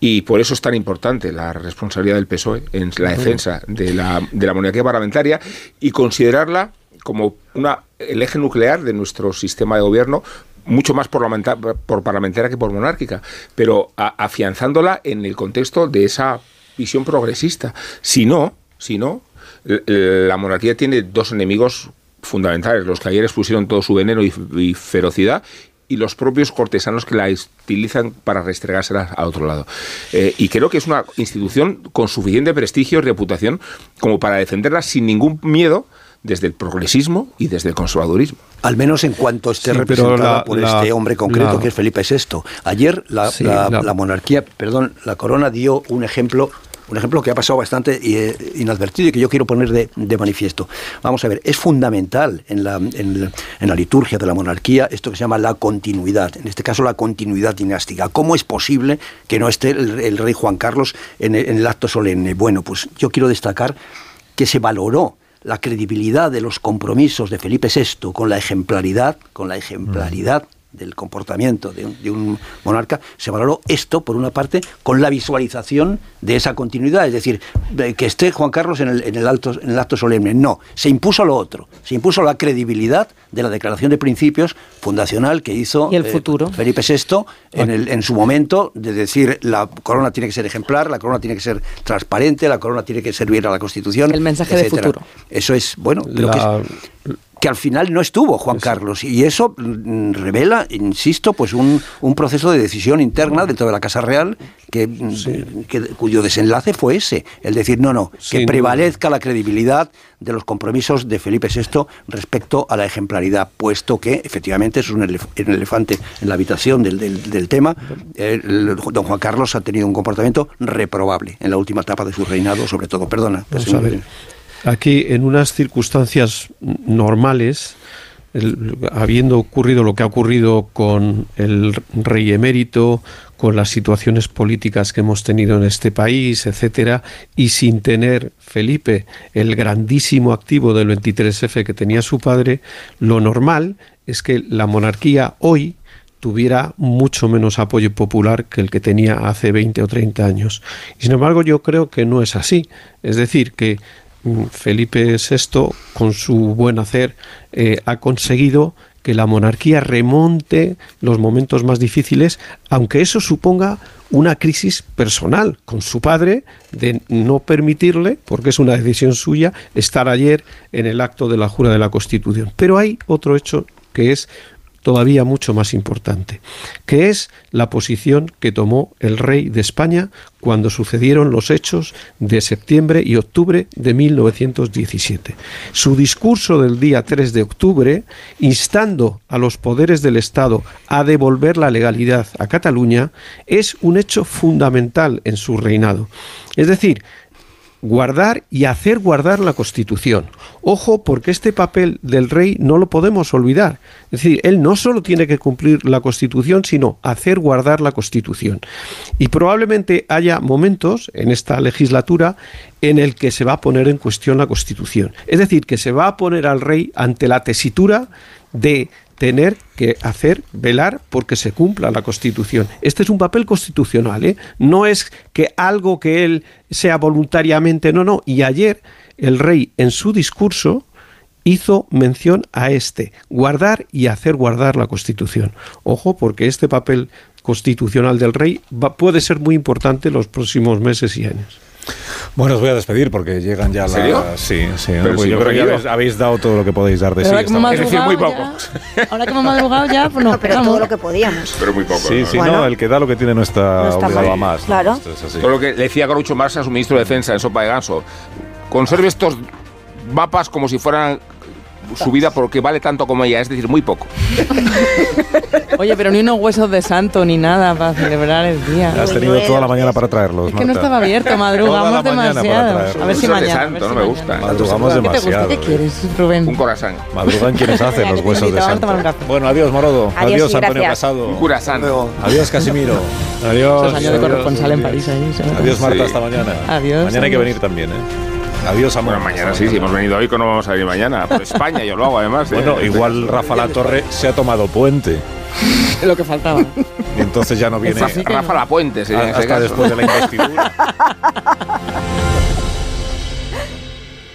Y por eso es tan importante la responsabilidad del PSOE en la defensa de la, de la monarquía parlamentaria y considerarla como una, el eje nuclear de nuestro sistema de gobierno mucho más parlamenta- por parlamentaria que por monárquica, pero a- afianzándola en el contexto de esa visión progresista. Si no, si no, l- l- la monarquía tiene dos enemigos fundamentales, los que ayer expusieron todo su veneno y, ferocidad, y los propios cortesanos que la utilizan para restregársela a otro lado. Eh, y creo que es una institución con suficiente prestigio y reputación como para defenderla sin ningún miedo desde el progresismo y desde el conservadurismo. Al menos en cuanto esté representada por este hombre concreto que es Felipe VI. Ayer la, la, monarquía, perdón, la corona dio un ejemplo un ejemplo que ha pasado bastante eh, inadvertido y que yo quiero poner de, manifiesto. Vamos a ver, es fundamental en la, en, la, liturgia de la monarquía esto que se llama la continuidad, en este caso la continuidad dinástica. ¿Cómo es posible que no esté el, rey Juan Carlos en el acto solemne? Bueno, pues yo quiero destacar que se valoró la credibilidad de los compromisos de Felipe VI con la ejemplaridad, con la ejemplaridad del comportamiento de un, monarca, se valoró esto, por una parte, con la visualización de esa continuidad, es decir, que esté Juan Carlos en el, en el, alto, en el acto solemne. No, se impuso lo otro, se impuso la credibilidad de la declaración de principios fundacional que hizo el eh, futuro? Felipe VI en, el, en su momento, de decir, la corona tiene que ser ejemplar, la corona tiene que ser transparente, la corona tiene que servir a la Constitución. El mensaje de futuro. Eso es, bueno, que que al final no estuvo Juan Carlos. Y eso mm, revela, insisto, pues un, un, proceso de decisión interna dentro de la Casa Real que, mm, cuyo desenlace fue ese. El decir, no, no, que prevalezca la credibilidad de los compromisos de Felipe VI respecto a la ejemplaridad, puesto que efectivamente es un, elefante en la habitación del, del, tema. don Juan Carlos ha tenido un comportamiento reprobable en la última etapa de su reinado, sobre todo. Perdona. Aquí, en unas circunstancias normales, habiendo ocurrido lo que ha ocurrido con el rey emérito, con las situaciones políticas que hemos tenido en este país, etcétera, y sin tener Felipe el grandísimo activo del 23F que tenía su padre, lo normal es que la monarquía hoy tuviera mucho menos apoyo popular que el que tenía hace 20 o 30 años. Y sin embargo, yo creo que no es así. Es decir, que Felipe VI, con su buen hacer, eh, ha conseguido que la monarquía remonte los momentos más difíciles, aunque eso suponga una crisis personal con su padre de no permitirle, porque es una decisión suya, estar ayer en el acto de la jura de la Constitución. Pero hay otro hecho que es todavía mucho más importante, que es la posición que tomó el rey de España cuando sucedieron los hechos de septiembre y octubre de 1917. Su discurso del día 3 de octubre, instando a los poderes del Estado a devolver la legalidad a Cataluña, es un hecho fundamental en su reinado. Es decir, guardar y hacer guardar la Constitución. Ojo, porque este papel del rey no lo podemos olvidar. Es decir, él no solo tiene que cumplir la Constitución, sino hacer guardar la Constitución. Y probablemente haya momentos en esta legislatura en el que se va a poner en cuestión la Constitución. Es decir, que se va a poner al rey ante la tesitura de tener que hacer, velar porque se cumpla la Constitución. Este es un papel constitucional, ¿eh? no es que algo que él sea voluntariamente, no, no. Y ayer el rey en su discurso hizo mención a este, guardar y hacer guardar la Constitución. Ojo, porque este papel constitucional del rey puede ser muy importante los próximos meses y años. Bueno, os voy a despedir porque llegan ya las. Sí, sí. Pues yo creo que ya habéis, dado todo lo que podéis dar de sí. Es decir, muy poco. ahora que hemos madrugado ya, pues no, pero todo lo que podíamos. Pero muy poco. Sí, sí, no, el que da lo que tiene no está, obligado a más. Claro. Todo lo que le decía Garucho Marx a su ministro de Defensa en Sopa de Ganso. Conserve estos mapas como si fueran su vida porque vale tanto como ella, es decir, muy poco. Oye, pero ni unos huesos de santo ni nada para celebrar el día. Has tenido toda la mañana para traerlos. Es que no estaba abierto, madrugamos demasiado. A ver si mañana. santo, no me gusta. Madrugamos demasiado. ¿Qué, quieres, Rubén? Un corazón. Madrugan quienes hacen los huesos de santo. Bueno, adiós, Morodo. Adiós, Antonio Casado. Un corazón. Adiós, Casimiro. Adiós. Esos años de corresponsal en París ahí. Adiós, Marta, hasta mañana. Adiós. Mañana hay que venir también, ¿eh? Adiós, amor. Bueno, mañana sí, si hemos venido hoy, que no vamos a venir mañana. Por España yo lo hago, además. ¿eh? Bueno, igual Rafa La Torre se ha tomado puente. Es lo que faltaba. Y entonces ya no viene. Rafa La Puente, Hasta después de la investidura.